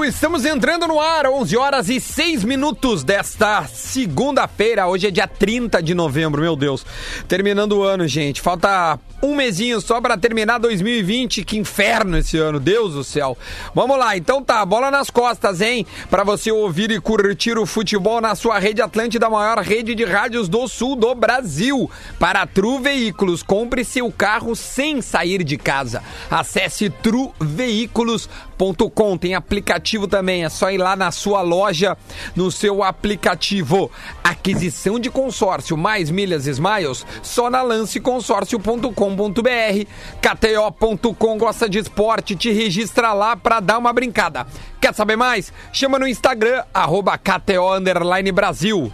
Estamos entrando no ar, 11 horas e 6 minutos desta segunda-feira. Hoje é dia 30 de novembro, meu Deus. Terminando o ano, gente. Falta um mesinho só para terminar 2020. Que inferno esse ano, Deus do céu. Vamos lá, então tá, bola nas costas, hein? Para você ouvir e curtir o futebol na sua rede Atlântida, a maior rede de rádios do sul do Brasil. Para Tru Veículos, compre seu carro sem sair de casa. Acesse truveículos.com. Tem aplicativo também, é só ir lá na sua loja, no seu aplicativo. Aquisição de consórcio mais milhas Smiles, só na lanceconsórcio.com KTO.com.br. KTO.com gosta de esporte, te registra lá pra dar uma brincada. Quer saber mais? Chama no Instagram, arroba KTO Brasil.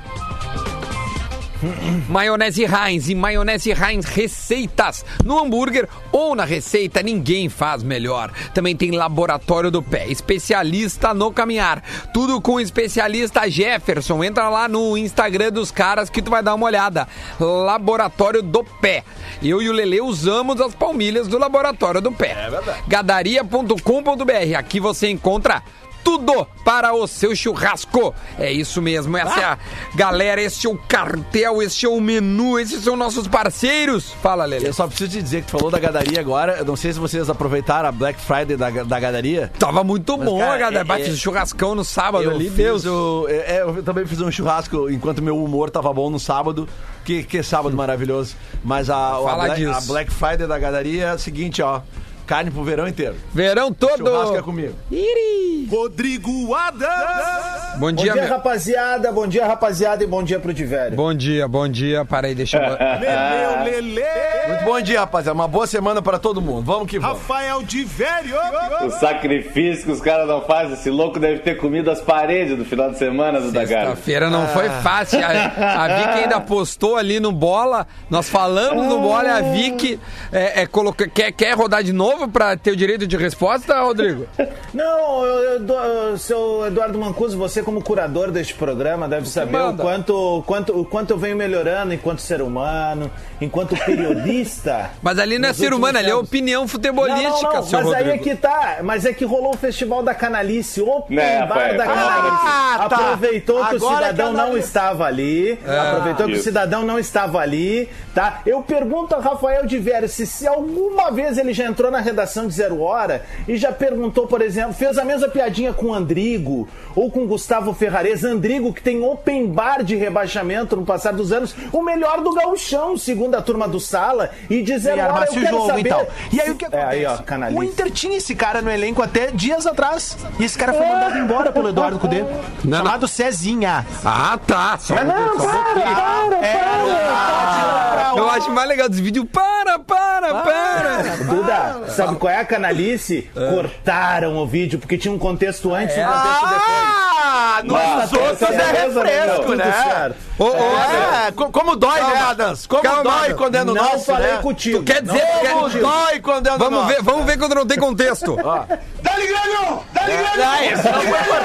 Maionese Heinz e maionese Heinz receitas no hambúrguer ou na receita ninguém faz melhor. Também tem laboratório do pé, especialista no caminhar. Tudo com o especialista Jefferson. Entra lá no Instagram dos caras que tu vai dar uma olhada. Laboratório do pé. Eu e o Lele usamos as palmilhas do laboratório do pé. É verdade. Gadaria.com.br. Aqui você encontra tudo para o seu churrasco. É isso mesmo, essa ah. é a galera, esse é o cartel, esse é o menu, esses são nossos parceiros. Fala, Lele. Eu só preciso te dizer que tu falou da gadaria agora, eu não sei se vocês aproveitaram a Black Friday da, da gadaria. Tava muito Mas, bom, cara, galera. É, Bate é, churrascão no sábado ali, Deus. O, é, eu também fiz um churrasco enquanto meu humor tava bom no sábado. Que, que sábado maravilhoso. Mas a, a, Black, a Black Friday da gadaria é o seguinte, ó. Carne pro verão inteiro. Verão todo. Churrasco é comigo. Iri. Rodrigo Adams. Bom dia, bom dia rapaziada. Bom dia, rapaziada. E bom dia pro Divério. Bom dia, bom dia. Para aí, deixa eu... Leleu, lele. Muito bom dia, rapaziada. Uma boa semana pra todo mundo. Vamos que vamos. Rafael Divério. O sacrifício que os caras não fazem. Esse louco deve ter comido as paredes do final de semana do Dagar. Sexta-feira não ah. foi fácil. A, a Vicky ainda postou ali no Bola. Nós falamos no Bola e a Vicky é, é, coloca, quer, quer rodar de novo novo para ter o direito de resposta, Rodrigo? Não, eu, eu, seu Eduardo Mancuso, você como curador deste programa deve saber o quanto, quanto, o quanto eu venho melhorando enquanto ser humano, enquanto periodista. mas ali não é ser humano, ali é opinião futebolística, não, não, não, seu Mas Rodrigo. aí é que tá, mas é que rolou o Festival da Canalice, o é, bar da Canalice. Ah, tá. Aproveitou que Agora o cidadão que não estava ali, é. aproveitou que o cidadão não estava ali, tá? Eu pergunto a Rafael de Vério se, se alguma vez ele já entrou na redação de Zero Hora e já perguntou, por exemplo, fez a mesma piadinha com o Andrigo ou com Gustavo Ferrares. Andrigo, que tem open bar de rebaixamento no passar dos anos, o melhor do gauchão, segundo a turma do Sala, e de Zero Hora eu quero jogo, saber... Então. E aí o que acontece? É, aí, ó, o Inter tinha esse cara no elenco até dias atrás, e esse cara foi é. mandado embora pelo Eduardo Cudê, não, chamado não. Cezinha. Ah, tá. Só, não, só para, para, para, é, para, Eu acho mais legal dos vídeos, para, para, para. Duda, sabe qual é a canalice? É. Cortaram o vídeo, porque tinha um contexto antes e um contexto depois. Ah, nos outros é refresco, né? Oh, oh, é, como dói, Calma. né, Adams? Como Calma, dói quando é no não nosso, falei né? contigo. Tu quer dizer como quer... dói quando é no vamos nosso. Ver, vamos ver quando não tem contexto. Dá-lhe grano! Dá-lhe grano!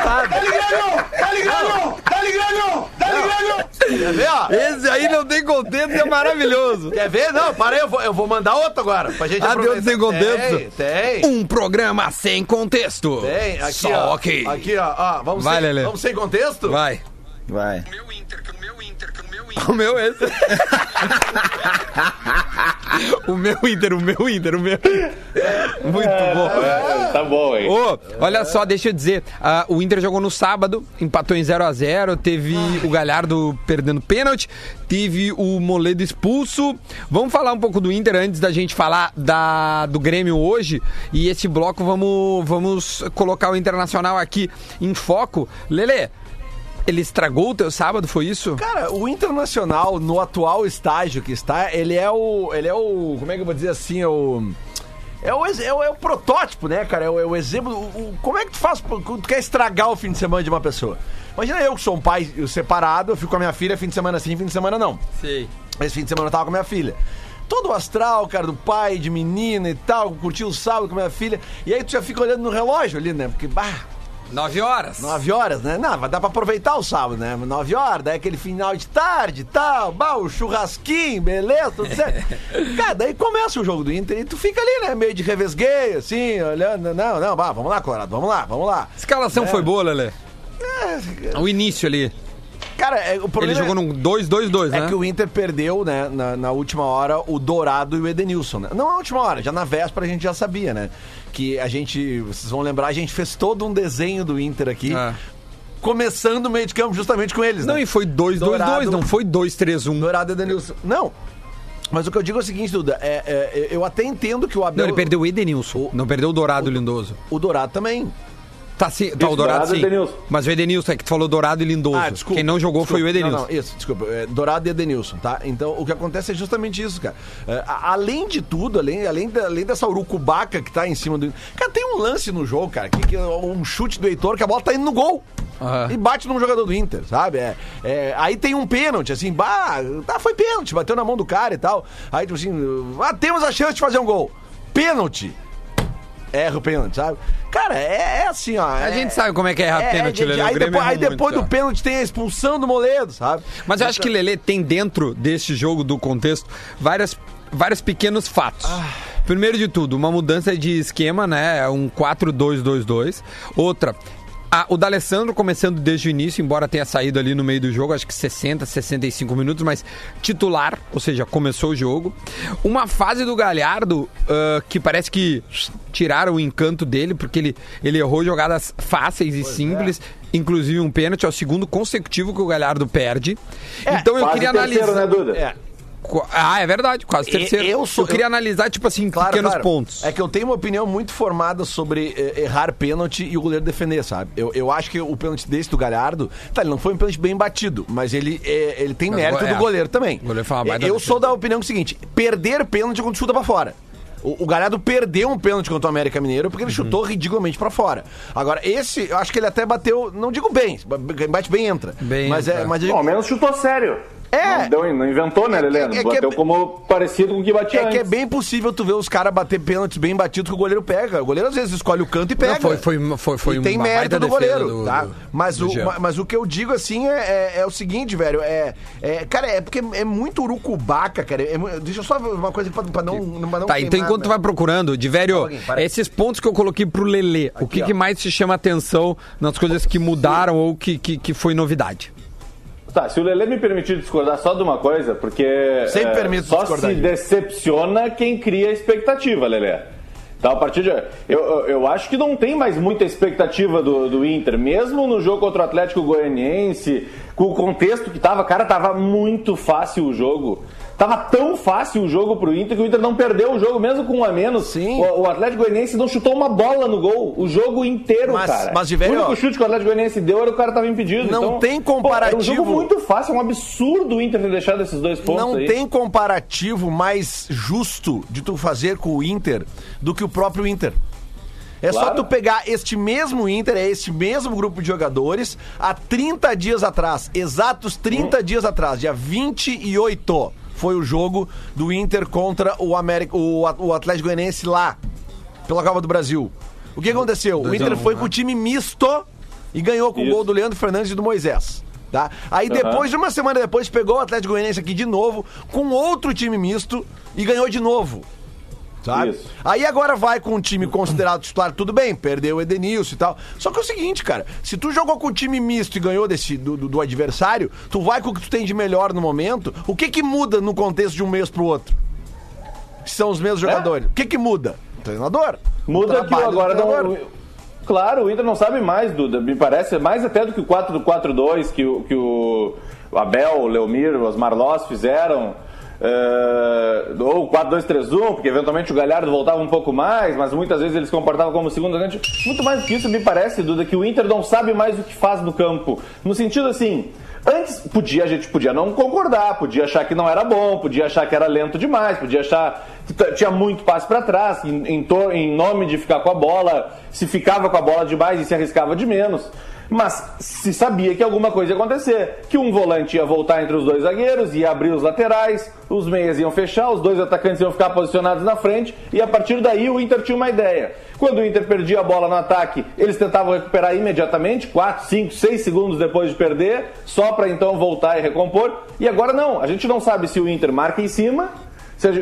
Ah. Dá-lhe grano! Dá-lhe grano! Dá-lhe grano! Dá-lhe grano! Quer ver, ó? Esse aí não tem contexto e é maravilhoso. Quer ver? Não, para aí, eu vou, eu vou mandar outro agora. Pra gente ah, Deus sem contexto? Tem, tem. Um programa sem contexto. Tem, aqui, Só ó. ok. Aqui, ó. ó vamos, Vai, sem, Lelê. vamos sem contexto? Vai. Vai. Meu o meu Inter. O meu esse. o meu Inter, o meu Inter, o meu. Muito bom. É, tá bom, hein? Ô, olha só, deixa eu dizer. Uh, o Inter jogou no sábado, empatou em 0x0. Teve o Galhardo perdendo pênalti. Teve o Moledo expulso. Vamos falar um pouco do Inter antes da gente falar da, do Grêmio hoje. E esse bloco vamos, vamos colocar o Internacional aqui em foco. Lele, ele estragou o teu sábado, foi isso? Cara, o Internacional, no atual estágio que está, ele é o. Ele é o. Como é que eu vou dizer assim? É o. É o, é o, é o protótipo, né, cara? É o, é o exemplo. O, como é que tu faz quando tu quer estragar o fim de semana de uma pessoa? Imagina eu que sou um pai separado, eu fico com a minha filha fim de semana sim, fim de semana não. Sim. Esse fim de semana eu tava com a minha filha todo o astral, cara, do pai, de menina e tal, curtiu o sábado com a minha filha. E aí tu já fica olhando no relógio ali, né? Porque, bah, Nove horas. Nove horas, né? Não, vai dar pra aproveitar o sábado, né? Nove horas, daí aquele final de tarde e tal, bah, o churrasquinho, beleza, tudo certo. Cara, daí começa o jogo do Inter e tu fica ali, né? Meio de revesgueio, assim, olhando. Não, não, bah, vamos lá, Colorado, vamos lá, vamos lá. Escalação É. foi boa, Lelê. O início ali. Cara, é, o Ele problema jogou é... num 2-2-2, né? É que o Inter perdeu, né, na, na última hora, o Dourado e o Edenilson, né? Não na última hora, já na véspera a gente já sabia, né? Que a gente, vocês vão lembrar, a gente fez todo um desenho do Inter aqui, É. começando o meio de campo justamente com eles, Não, né? e foi 2-2-2, Dourado- não foi 2-3-1. Dourado e Edenilson. Não, mas o que eu digo é o seguinte, Duda, é, é, eu até entendo que o Abel... Não, ele perdeu o Edenilson. O- não perdeu o Dourado e o Lindoso. O Dourado também. Tá, sim, tá o Dourado Dourado sim. Edenilson. Mas o Edenilson é que tu falou Dourado e Lindoso. Ah, desculpa. Quem não jogou desculpa. foi o Edenilson. Não, não, isso, desculpa. É, Dourado e Edenilson, tá? Então, o que acontece é justamente isso, cara. É, além de tudo, além, além, da- além dessa urucubaca que tá em cima do... Cara, tem um lance no jogo, cara, que, que um chute do Heitor, que a bola tá indo no gol. Aham. E bate num jogador do Inter, sabe? É, é, aí tem um pênalti, assim, bah, tá, foi pênalti, bateu na mão do cara e tal. Aí, tipo assim, ah, temos a chance de fazer um gol. Pênalti. Erra o pênalti, sabe? Cara, é, é assim, ó. A gente sabe como é que é errar pênalti, de- Lelê, o Aí depois, aí depois muito, do pênalti tem a expulsão do Moledo, sabe? Mas eu acho que Lelê tem dentro deste jogo, do contexto, várias, vários pequenos fatos. Ah. Primeiro de tudo, uma mudança de esquema, né? É Um 4-2-2-2. Outra. A- o D'Alessandro começando desde o início, embora tenha saído ali no meio do jogo, acho que 60, 65 minutos, mas titular, ou seja, começou o jogo. Uma fase do Galhardo ah, que parece que tiraram o encanto dele, porque ele, ele errou jogadas fáceis e simples, inclusive um pênalti, é o segundo consecutivo que o Galhardo perde. então eu queria terceiro, analisar. né, Duda? É. Ah, é verdade, quase terceiro. eu Eu, sou- queria eu- analisar, tipo assim, pequenos pontos. É que eu tenho uma opinião muito formada sobre eh, errar pênalti e o goleiro defender, sabe? Eu, eu acho que o pênalti desse do Galhardo, tá, ele não foi um pênalti bem batido, mas ele, eh, ele tem Mas mérito o go- do é. goleiro também. O goleiro uma baita eu sou da opinião seguinte: perder pênalti é quando chuta pra fora. O, o Galhardo perdeu um pênalti contra o América Mineiro porque ele Uhum. chutou ridiculamente pra fora. Agora, esse, eu acho que ele até bateu, não digo bem, bate bem entra. Bem mas entra. é, mas eu Bom, menos chutou sério. É. Não, deu- não inventou, né, Lelê? É que- é que Bateu é- como parecido com o que batia É que é antes. bem possível tu ver os caras bater pênaltis bem batidos que o goleiro pega. O goleiro às vezes escolhe o canto e pega. Não, foi- foi- foi- foi e tem uma mérito do goleiro, do- tá? do- mas, do o, mas o que eu digo assim é, é- é o seguinte, velho. É, é- cara, é porque é muito urucubaca, cara. É deixa eu só ver uma coisa pra, pra não, pra não Tá, então queimar, enquanto tu né? vai procurando, para aí. esses pontos que eu coloquei pro Lelê, o que, que mais te chama atenção nas coisas que mudaram ou que, que, que foi novidade? Tá, se o Lelê me permitir discordar só de uma coisa, porque Sempre é, permito só discordar, se decepciona quem cria expectativa, Lelê. Então, a partir de. Eu, eu, eu acho que não tem mais muita expectativa do, do Inter, mesmo no jogo contra o Atlético Goianiense, com o contexto que tava, cara, tava muito fácil o jogo. Tava tão fácil o jogo pro Inter que o Inter não perdeu o jogo, mesmo com um a menos. Sim. O, o Atlético Goianiense não chutou uma bola no gol, o jogo inteiro, Mas- cara. mas, de velho, o único chute que o Atlético Goianiense deu era o cara tava impedido. Não então, tem pô, era um jogo comparativo. muito fácil, é um absurdo o Inter ter deixado esses dois pontos Não aí. tem comparativo mais justo de tu fazer com o Inter do que o próprio Inter. É só Claro. tu pegar este mesmo Inter, é este mesmo grupo de jogadores, há 30 dias atrás, exatos 30 Hum. dias atrás, dia 28, foi o jogo do Inter contra o, América, o, o Atlético Goianiense lá, pela Copa do Brasil. O que aconteceu? O Inter foi com o time misto e ganhou com o Isso. gol do Leandro Fernandes e do Moisés. Tá? Aí depois, de uma semana depois, pegou o Atlético Goianiense aqui de novo, com outro time misto, e ganhou de novo. Sabe? Isso. Aí agora vai com um time considerado titular, tudo bem, perdeu o Edenilson e tal. Só que é o seguinte, cara, se tu jogou com um time misto e ganhou desse, do, do- do adversário, tu vai com o que tu tem de melhor no momento, o que que muda no contexto de um mês pro outro? Que são os mesmos jogadores. O que que muda? O treinador. O Muda que trabalho do agora não. Claro, o Inter não sabe mais, Duda. Me parece mais até do que o 4 do 4-2 que, o- que o Abel, o Leomir, os Marlós fizeram. É, ou 4-2-3-1, porque eventualmente o Galhardo voltava um pouco mais, mas muitas vezes eles comportavam como segundo atacante. Muito mais do que isso, me parece, Duda, que o Inter não sabe mais o que faz no campo. No sentido assim, antes podia, a gente podia não concordar, podia achar que não era bom, podia achar que era lento demais, podia achar que tinha muito passe para trás, em, em, em nome de ficar com a bola, se ficava com a bola demais e se arriscava de menos. Mas se sabia que alguma coisa ia acontecer, que um volante ia voltar entre os dois zagueiros, ia abrir os laterais, os meias iam fechar, os dois atacantes iam ficar posicionados na frente e a partir daí o Inter tinha uma ideia. Quando o Inter perdia a bola no ataque, eles tentavam recuperar imediatamente, 4, 5, 6 segundos depois de perder, só para então voltar e recompor. E agora não, a gente não sabe se o Inter marca em cima,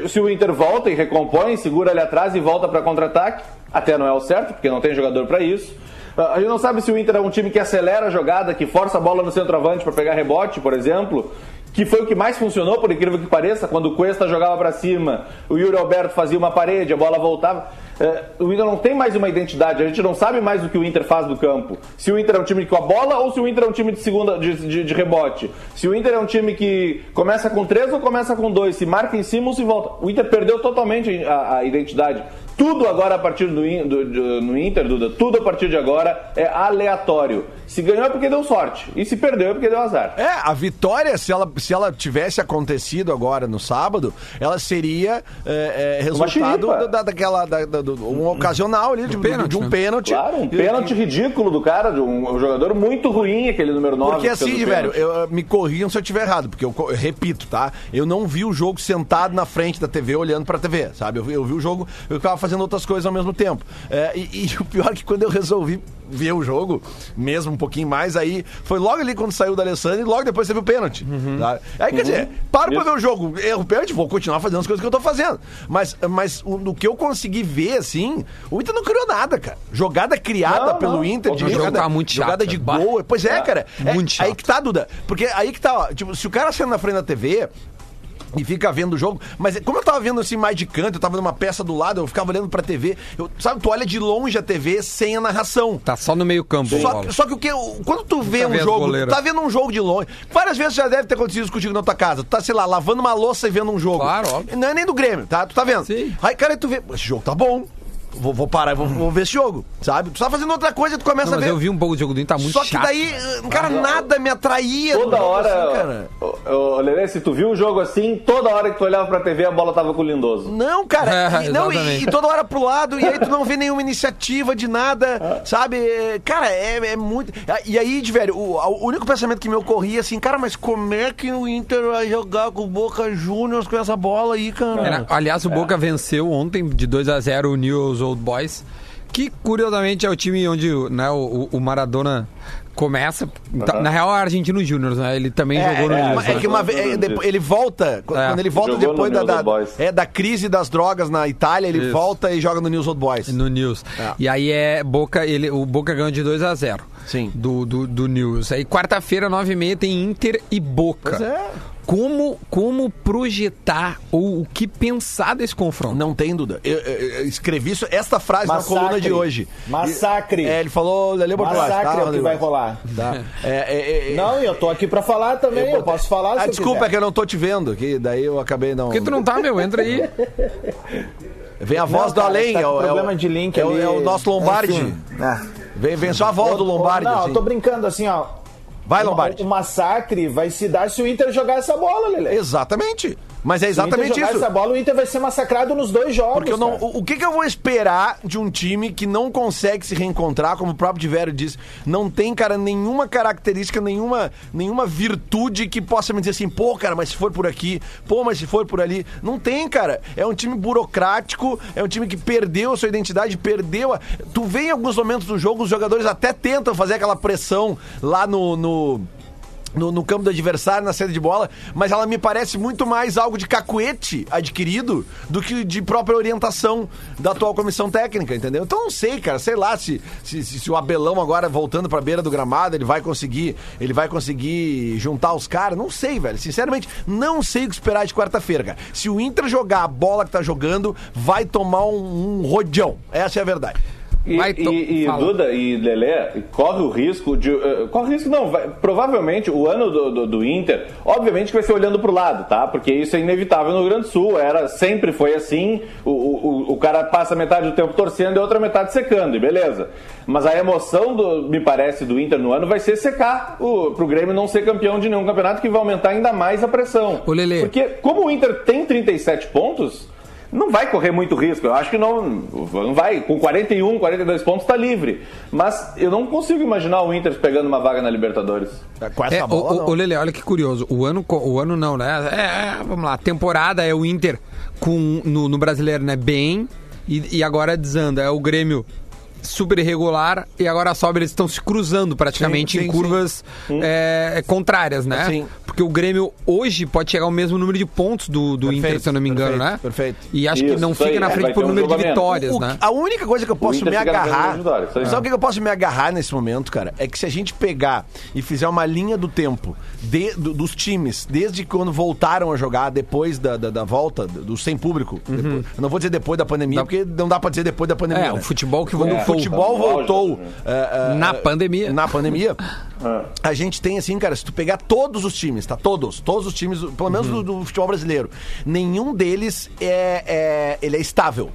se, o Inter volta e recompõe, segura ali atrás e volta para contra-ataque, até não é o certo, porque não tem jogador para isso. A gente não sabe se o Inter é um time que acelera a jogada, que força a bola no centroavante para pegar rebote, por exemplo, que foi o que mais funcionou, por incrível que pareça, quando o Cuesta jogava para cima, o Yuri Alberto fazia uma parede, a bola voltava. É, o Inter não tem mais uma identidade, a gente não sabe mais o que o Inter faz no campo. Se o Inter é um time com a bola ou se o Inter é um time de segunda de, de, de rebote. Se o Inter é um time que começa com três ou começa com dois, se marca em cima ou se volta. O Inter perdeu totalmente a, a identidade. Tudo agora a partir do, do, do, no Inter, Duda, tudo a partir de agora é aleatório. Se ganhou é porque deu sorte. E se perdeu é porque deu azar. É, a vitória, se ela, se ela tivesse acontecido agora no sábado, ela seria é, é, resultado da, daquela. Da, da, do, um ocasional ali, de, pênalti, de um né? pênalti. Claro, um pênalti ridículo do cara, de um, um, jogador muito ruim, aquele número 9. Porque assim, velho, eu, me corrijam se eu estiver errado, porque eu, eu, repito, tá? Eu não vi o jogo sentado na frente da TV olhando pra TV, sabe? Eu, eu vi o jogo, eu tava fazendo outras coisas ao mesmo tempo. É, e, e, o pior é que quando eu resolvi ver o jogo, mesmo um pouquinho mais, aí foi logo ali quando saiu da Alessandro e logo depois teve o pênalti. Uhum. Tá? Aí, quer dizer, uhum. paro pra ver o jogo, erro pênalti, vou continuar fazendo as coisas que eu tô fazendo. Mas, mas o, no que eu consegui ver, assim, o Inter não criou nada, cara. Jogada criada não, pelo não. Inter, de jogada, tá muito chato, jogada de gol. Pois é, é cara. É, muito chato. Aí que tá, Duda. Porque aí que tá, ó, tipo, se o cara sendo na frente da TV, e fica vendo o jogo. Mas como eu tava vendo assim mais de canto, eu tava vendo uma peça do lado, eu ficava olhando pra TV. Eu, sabe, tu olha de longe a TV sem a narração. Tá só no meio campo. Só, só que o que? Quando tu vê tá um jogo, tu tá vendo um jogo de longe. Várias vezes já deve ter acontecido isso contigo na tua casa. Tu tá, sei lá, lavando uma louça e vendo um jogo. Claro, óbvio. Não é nem do Grêmio, tá? Tu tá vendo? Sim. Aí, cara, tu vê, esse jogo tá bom vou, vou parar, vou, vou ver esse jogo, sabe? Tu tá fazendo outra coisa e tu começa não, a ver. eu vi um pouco do jogo do Inter, tá muito Só que chato. daí, cara, ah, nada me atraía. Toda hora, assim, cara. Ô, Lelê, se tu viu o jogo assim, toda hora que tu olhava pra TV, a bola tava com o Lindoso. Não, cara, é, e, não, e, e, toda hora pro lado, e aí tu não vê nenhuma iniciativa de nada, sabe? Cara, é, é muito... E aí, de velho, o, o, único pensamento que me ocorria, assim, cara, mas como é que o Inter vai jogar com o Boca Juniors com essa bola aí, cara? Era, aliás, o Boca venceu ontem de 2 a 0 o News Old Boys que curiosamente é o time onde né, o, o Maradona começa. Uhum. Na real, é Argentino Júnior, né? Ele também é, jogou no é, News. É que uma vez, é, ele volta, quando ele volta jogou depois da, da, é, da crise das drogas na Itália, ele Isso. volta e joga no News Old Boys. No News. É. E aí é Boca, ele, o Boca ganhou de 2 a 0 Sim. Do, do, do News. Aí quarta-feira, 9h30, tem Inter e Boca. Pois é como, como projetar ou o que pensar desse confronto? Não tem dúvida. Eu, eu, eu escrevi isso, esta frase Massacre. na coluna de hoje. Massacre. É, ele falou, Lele Massacre tá, é o que vai rolar. Tá. É, é, é, não, eu tô aqui pra falar também, eu, eu posso falar ah, Desculpa, quiser. é que eu não tô te vendo, que daí eu acabei não... Por que tu não tá, meu? Entra aí. Vem a voz não, do cara, além, tá é, o, problema de link é, ali. é o nosso Lombardi. Vem, vem só a voz do Lombardi. Não, assim. eu tô brincando assim, ó. Vai, Lombardi. O, o massacre vai se dar se o Inter jogar essa bola, Lele. Exatamente. Mas é exatamente isso. essa bola, o Inter vai ser massacrado nos dois jogos. Porque eu não, o, o, que, que eu vou esperar de um time que não consegue se reencontrar, como o próprio Diverio disse, não tem, cara, nenhuma característica, nenhuma, nenhuma virtude que possa me dizer assim, pô, cara, mas se for por aqui, pô, mas se for por ali. Não tem, cara. É um time burocrático, é um time que perdeu a sua identidade, perdeu a... Tu vê em alguns momentos do jogo, os jogadores até tentam fazer aquela pressão lá no... no no, no, campo do adversário, na saída de bola, mas ela me parece muito mais algo de cacuete adquirido do que de própria orientação da atual comissão técnica, entendeu? Então não sei, cara, sei lá se, se, se o Abelão agora voltando pra beira do gramado, ele vai conseguir, ele vai conseguir juntar os caras, não sei, velho. Sinceramente, não sei o que esperar de quarta-feira, cara. Se o Inter jogar a bola que tá jogando, vai tomar um, um rodeão. Essa é a verdade. E, e, e Duda e Lelé corre o risco de. Uh, corre o risco, não. Vai, provavelmente o ano do, do, do, Inter, obviamente que vai ser olhando para o lado, tá? Porque isso é inevitável no Rio Grande do Sul. Era, sempre foi assim. O, o, o cara passa metade do tempo torcendo e a outra metade secando, e beleza. Mas a emoção, do, me parece, do Inter no ano vai ser secar o, pro Grêmio não ser campeão de nenhum campeonato, que vai aumentar ainda mais a pressão. Ô, Lelê. Porque como o Inter tem 37 pontos não vai correr muito risco. Eu acho que não, não vai. Com 41, 42 pontos está livre. Mas eu não consigo imaginar o Inter pegando uma vaga na Libertadores. É, com essa é, bola, o, o, Lele, olha que curioso. O ano, o ano não, né? É, é, vamos lá, a temporada é o Inter com, no, no brasileiro, né? Bem. E, e agora desanda. É o Grêmio super irregular e agora sobe, eles estão se cruzando praticamente sim, sim, em curvas é, contrárias, né? Sim. Porque o Grêmio hoje pode chegar ao mesmo número de pontos do, do perfeito, Inter, se eu não me engano, perfeito, né? Perfeito. E acho Isso, que não fica aí, na frente é, por um número de vitórias, o, né? A única coisa que eu posso me agarrar. Sabe o que eu posso me agarrar nesse momento, cara? É que se a gente pegar e fizer uma linha do tempo de, do, dos times, desde quando voltaram a jogar, depois da, da, da volta, do sem público. Uhum. Depois, eu não vou dizer depois da pandemia, da... porque não dá pra dizer depois da pandemia. É, né? o futebol que voltou. O futebol voltou. Uh, uh, na pandemia. Na pandemia. É. A gente tem assim, cara, se tu pegar todos os times, tá? Todos, todos os times, pelo menos uhum. do, do, futebol brasileiro, nenhum deles é, é, ele é estável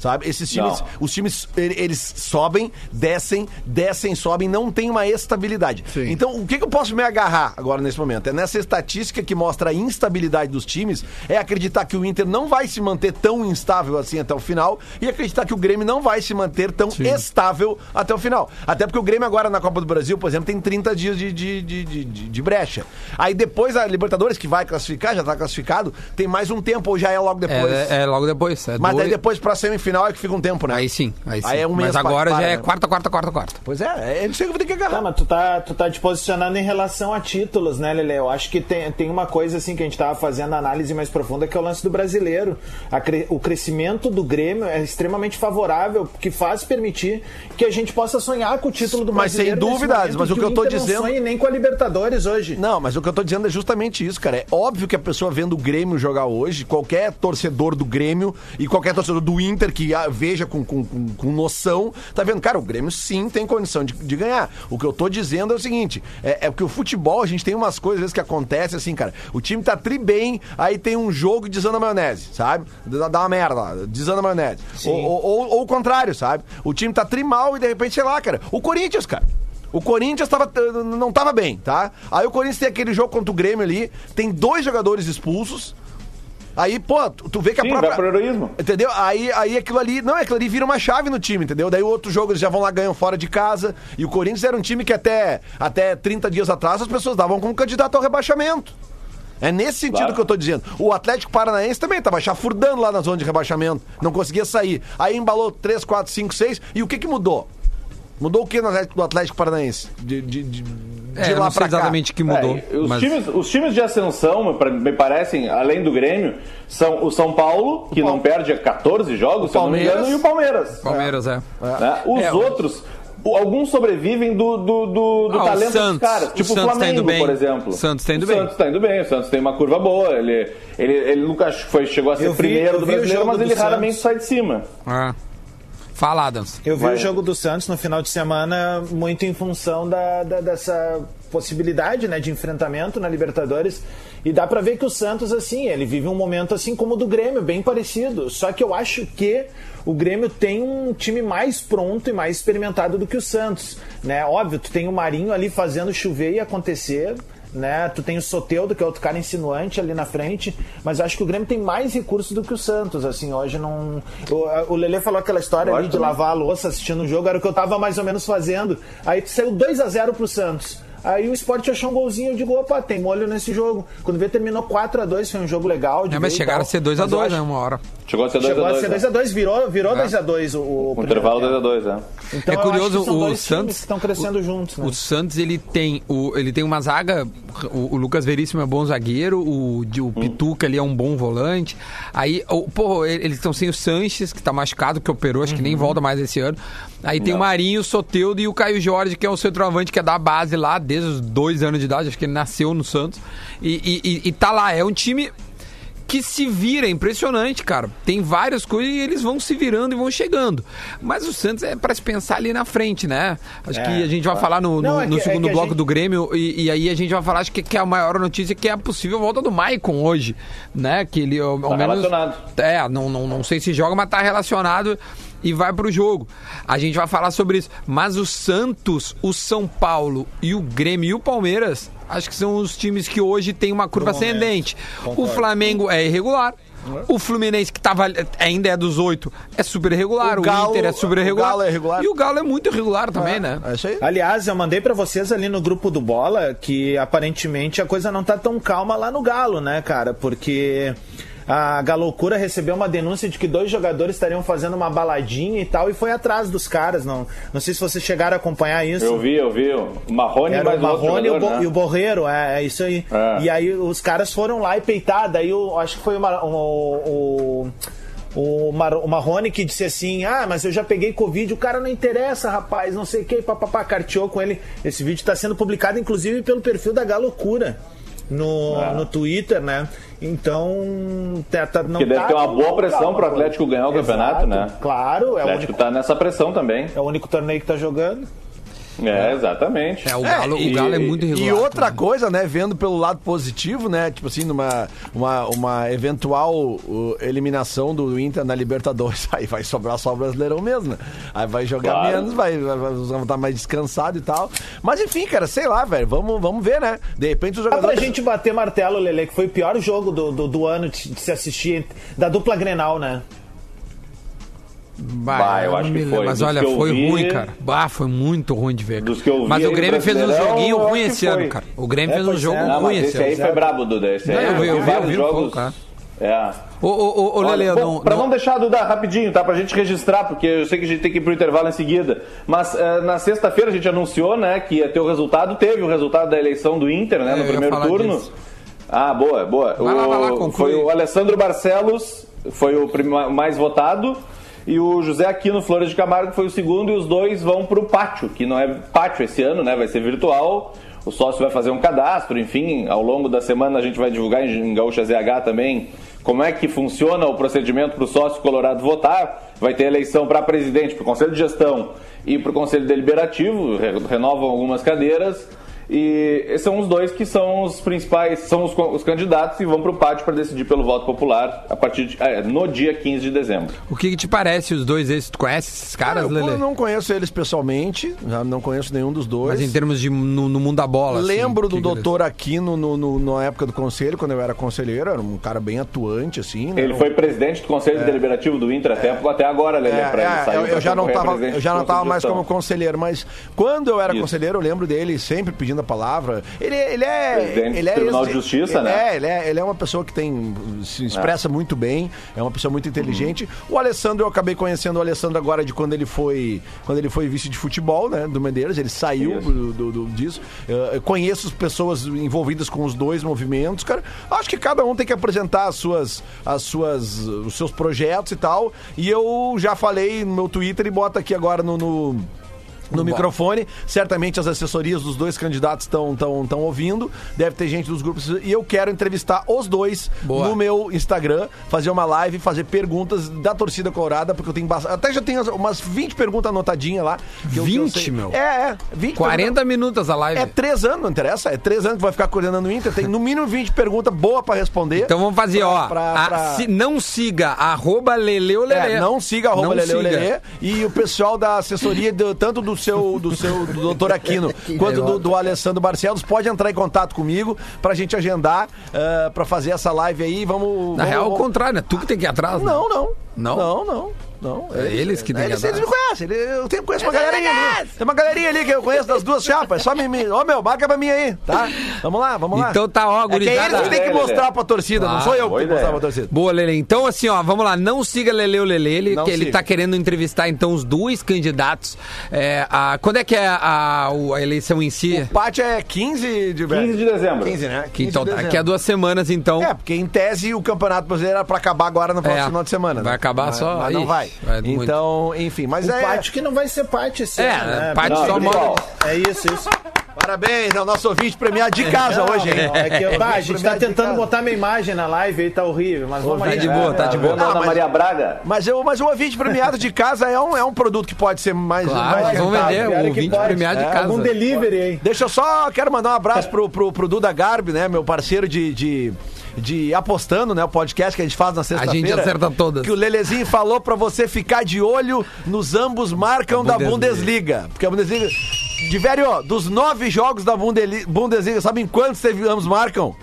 sabe? Esses times, não. os times, eles sobem, descem, descem, sobem, não tem uma estabilidade. Sim. Então, o que, que eu posso me agarrar agora nesse momento? É nessa estatística que mostra a instabilidade dos times, é acreditar que o Inter não vai se manter tão instável assim até o final e acreditar que o Grêmio não vai se manter tão Sim. estável até o final. Até porque o Grêmio agora na Copa do Brasil, por exemplo, tem 30 dias de, de, de, de, de brecha. Aí depois a Libertadores, que vai classificar, já tá classificado, tem mais um tempo ou já é logo depois? É, é logo depois. É Mas dois... daí depois pra semifinal final é que fica um tempo, né? Aí sim, aí sim. Aí é um mês mas agora para, já é né? quarta, quarta, quarta, quarta. Pois é, é isso que eu vou ter que agarrar. Tá, mas tu tá, tu tá te posicionando em relação a títulos, né, Lele? Eu acho que tem, tem uma coisa assim que a gente tava fazendo análise mais profunda, que é o lance do brasileiro. Cre... o crescimento do Grêmio é extremamente favorável, que faz permitir que a gente possa sonhar com o título do mas brasileiro. Mas sem dúvidas, mas o que, que eu tô dizendo. Não nem com a Libertadores hoje. Não, mas o que eu tô dizendo é justamente isso, cara. É óbvio que a pessoa vendo o Grêmio jogar hoje, qualquer torcedor do Grêmio e qualquer torcedor do Inter que veja com com, com, noção, tá vendo? Cara, o Grêmio sim tem condição de, de ganhar. O que eu tô dizendo é o seguinte: é, é que o futebol, a gente tem umas coisas às vezes que acontecem assim, cara. O time tá tri bem, aí tem um jogo de desanda a maionese, sabe? Dá, dá uma merda, desanda a maionese. Ou, ou, ou, ou, o contrário, sabe? O time tá tri mal e de repente, sei lá, cara. O Corinthians, cara. O Corinthians tava, não tava bem, tá? Aí o Corinthians tem aquele jogo contra o Grêmio ali, tem dois jogadores expulsos. Aí, pô, tu vê que a Sim, própria. Pro heroísmo. Entendeu? Aí, aí aquilo ali. Não, aquilo ali vira uma chave no time, entendeu? Daí o outro jogo eles já vão lá, ganham fora de casa. E o Corinthians era um time que até, até 30 dias atrás as pessoas davam como candidato ao rebaixamento. É nesse sentido claro. que eu tô dizendo. O Atlético Paranaense também tava chafurdando lá na zona de rebaixamento. Não conseguia sair. Aí embalou 3, 4, 5, 6. E o que que mudou? Mudou o que no Atlético Paranaense? De, de, de, é, lá para exatamente o que mudou. É, os, mas... times, os times de ascensão, me parecem, além do Grêmio, são o São Paulo, que não perde 14 jogos, não me engano, e o Palmeiras. Palmeiras, é. é. Né? Os é, outros alguns sobrevivem do, do, do, do ah, talento Santos, dos caras. Tipo o, o Flamengo, tá por exemplo. O Santos está indo o bem. O Santos está indo bem. O Santos tem uma curva boa. Ele, ele, ele nunca foi, chegou a ser vi, primeiro do brasileiro, mas ele Santos. raramente sai de cima. Ah. Fala, Adams. Eu vi Vai. o jogo do Santos no final de semana muito em função da, da, dessa possibilidade né, de enfrentamento na Libertadores. E dá para ver que o Santos, assim, ele vive um momento assim como o do Grêmio, bem parecido. Só que eu acho que o Grêmio tem um time mais pronto e mais experimentado do que o Santos. Né? Óbvio, tu tem o Marinho ali fazendo chover e acontecer né? Tu tem o Soteudo, que é outro cara insinuante ali na frente, mas acho que o Grêmio tem mais recursos do que o Santos, assim, hoje não... O, o Lelê falou aquela história ali de lavar a louça assistindo o jogo, era o que eu tava mais ou menos fazendo, aí saiu 2 a 0 pro Santos. Aí o Sport achou um golzinho, eu digo, opa, tem molho nesse jogo. Quando vê, terminou 4x2, foi um jogo legal. É, mas chegaram a ser 2x2, né, uma hora. Chegou a ser 2x2. Chegou a ser 2x2, né? virou, virou 2x2 é. o, o, o intervalo 2x2, é. Então, é curioso, o Santos estão crescendo o, juntos, né? O Santos, ele tem, o, ele tem uma zaga, o, o Lucas Veríssimo é bom zagueiro, o, o hum. Pituca ali é um bom volante. Aí, o, pô, eles estão sem o Sanches, que tá machucado, que operou, acho uhum. que nem volta mais esse ano. Aí Não. tem o Marinho, o Soteudo e o Caio Jorge, que é o centroavante que é da base lá desde os dois anos de idade, acho que ele nasceu no Santos. E, e, e tá lá, é um time que se vira, é impressionante, cara. Tem várias coisas e eles vão se virando e vão chegando. Mas o Santos é para se pensar ali na frente, né? Acho é, que a gente vai falar no, no, Não, é no que, segundo é bloco gente... do Grêmio e, e, aí a gente vai falar, acho que, que é a maior notícia que é a possível volta do Maicon hoje, né? Que ele ao, ao tá menos. Relacionado. É, não, não, não sei se joga, mas tá relacionado e vai para o jogo. A gente vai falar sobre isso. Mas o Santos, o São Paulo e o Grêmio e o Palmeiras, acho que são os times que hoje têm uma curva ascendente. O Flamengo é irregular. O Fluminense, que tava, ainda é dos oito, é super irregular. O, Galo, o Inter é super irregular. O Galo é irregular. E o Galo é muito irregular também, é, né? É isso aí. Aliás, eu mandei para vocês ali no grupo do Bola que aparentemente a coisa não tá tão calma lá no Galo, né, cara? Porque a Galocura recebeu uma denúncia de que dois jogadores estariam fazendo uma baladinha e tal, e foi atrás dos caras. Não, não sei se vocês chegaram a acompanhar isso. Eu vi, eu vi. O Marrone Era o Marrone jogador, e, o né? e o Borreiro, é, é isso aí. É. E aí os caras foram lá e peitaram. Daí eu acho que foi uma, o, o o, Mar, o Marrone que disse assim: Ah, mas eu já peguei Covid, o cara não interessa, rapaz, não sei o que, papapá, carteou com ele. Esse vídeo está sendo publicado, inclusive, pelo perfil da Galocura no, ah. no Twitter, né? Então, tá, tá, não Porque deve tá ter uma boa pressão para o Atlético ganhar o Exato, campeonato, né? Claro, é o Atlético está nessa pressão também. É o único torneio que está jogando. É, exatamente. É, o Galo é, e, o Galo é muito irregular. E outra também. coisa, né, vendo pelo lado positivo, né, tipo assim, numa uma, uma eventual uh, eliminação do Inter na Libertadores, aí vai sobrar só o Brasileirão mesmo, né? Aí vai jogar claro. menos, vai, vai, vai estar mais descansado e tal. Mas enfim, cara, sei lá, velho, vamos, vamos ver, né? De repente os jogadores... Dá pra gente bater martelo, Lele, que foi o pior jogo do, do, do ano de, de se assistir, da dupla Grenal, né? Bah, bah eu acho que foi. Mas olha, foi vi, ruim, cara. Bah, foi muito ruim de ver. Dos que eu vi mas o Grêmio fez um joguinho ruim esse ano, cara. O Grêmio é, fez um jogo é. ruim esse ano. Esse aí foi brabo, Duda. Esse aí, eu vi, eu vi, eu vi jogos... cara. É. Ô, ô, ô, Lele, não, pra não... não deixar, Duda, rapidinho, tá? Pra gente registrar, porque eu sei que a gente tem que ir pro intervalo em seguida. Mas uh, na sexta-feira a gente anunciou, né, que ia ter o resultado. Teve o resultado da eleição do Inter, né, no primeiro turno. Disso. Ah, boa, boa. Vai o, lá, vai lá, foi o Alessandro Barcelos, foi o mais votado e o José Aquino Flores de Camargo foi o segundo e os dois vão para o pátio, que não é pátio esse ano, né? Vai ser virtual. O sócio vai fazer um cadastro, enfim, ao longo da semana a gente vai divulgar em Gaúcha ZH também como é que funciona o procedimento para o sócio colorado votar. Vai ter eleição para presidente, para o conselho de gestão e para o conselho deliberativo, renovam algumas cadeiras. E esses são os dois que são os principais, são os, os candidatos e vão para o pátio para decidir pelo voto popular a partir de, é, no dia 15 de dezembro. O que, que, te parece os dois esses? Tu conhece esses caras, ah, Eu não conheço eles pessoalmente, não conheço nenhum dos dois. Mas em termos de no, no mundo da bola. Assim, Lembro assim, do doutor Aquino no, no, na época do conselho, quando eu era conselheiro, era um cara bem atuante, assim. Né? Ele foi presidente do conselho é. deliberativo do Inter até, é. até agora, Lelê, é, pra ele sair. Eu, eu já não estava eu já não estava mais como conselheiro, mas quando eu era Isso. conselheiro, eu lembro dele sempre pedindo palavra. Ele, ele é. Presidente ele é Tribunal de Justiça, né? É ele, é, ele é uma pessoa que tem. se expressa é. muito bem, é uma pessoa muito inteligente. Uhum. O Alessandro, eu acabei conhecendo o Alessandro agora de quando ele foi. Quando ele foi vice de futebol, né? Do Medeiros, ele saiu do, do, do, disso. Eu conheço as pessoas envolvidas com os dois movimentos, cara. Acho que cada um tem que apresentar as suas, as suas, os seus projetos e tal. E eu já falei no meu Twitter e bota aqui agora no, no no microfone. Certamente as assessorias dos dois candidatos estão tão, tão ouvindo. Deve ter gente dos grupos. E eu quero entrevistar os dois Boa. no meu Instagram, fazer uma live, fazer perguntas da torcida colorada, porque eu tenho bastante. Até já tenho umas 20 perguntas anotadinhas lá. Que 20, eu, meu? É, é. 20 40 minutos a live. É três anos, não interessa? É três anos que vai ficar coordenando o Inter. Tem no mínimo 20 perguntas boas pra responder. Então vamos fazer, pra, ó. Pra, pra... A, se, não siga arroba Leleolele. É, não siga arroba Leleolele. E o pessoal da assessoria, do, tanto do seu, do seu do doutor Aquino quanto do, do, Alessandro Barcelos, pode entrar em contato comigo pra gente agendar uh, pra fazer essa live aí. Vamos. Na vamos, real, vamos... o contrário, né? Tu que tem que ir atrás. Não, né? não. Não? Não, não. Não, é eles que tem eles, eles me conhecem. Eu tenho, conheço uma galerinha ali. Tem uma galerinha ali que eu conheço das duas chapas. É só me. Ô oh, meu, marca pra mim aí, tá? Vamos lá, vamos lá. Então tá, ó, gurizada. É que eles que tem que mostrar pra torcida, ah, não sou eu que tenho que mostrar pra torcida. Boa, Lele. Então, assim, ó, vamos lá. Não siga Lele o Lele, ele, que ele tá querendo entrevistar, então, os dois candidatos. É, a, quando é que é a, a, eleição em si? O pátio é 15 de... 15 de dezembro. 15, né? 15 então, daqui a tá, é duas semanas, então. É, porque em tese o Campeonato Brasileiro era pra acabar agora no próximo é, final de semana. Vai né? acabar mas, só... Mas não vai. Vai então, então, enfim, mas o é. Pátio que não vai ser parte esse é, ano, né? Pátio só mora. É isso, isso. Parabéns ao nosso ouvinte premiado de casa não, hoje, hein? É que, pá, a gente tá tentando botar minha imagem na live aí, tá horrível, mas vamos Tá de boa, tá de boa. Ah, mas, Maria Braga. Mas, eu, mas o ouvinte premiado de casa é um, é um produto que pode ser mais. Claro, mais vamos vender o ouvinte premiado de é, casa. Algum delivery, hein? Deixa eu só, quero mandar um abraço pro, pro, pro Duda Garbi, né? Meu parceiro de, de de Apostando, né? O podcast que a gente faz na sexta-feira. A gente acerta todas. Que o Lelezinho falou pra você ficar de olho nos ambos marcam da Bundesliga. Porque a Bundesliga. De velho, dos nove jogos da Bundesliga, sabem quantos teve ambos marcam?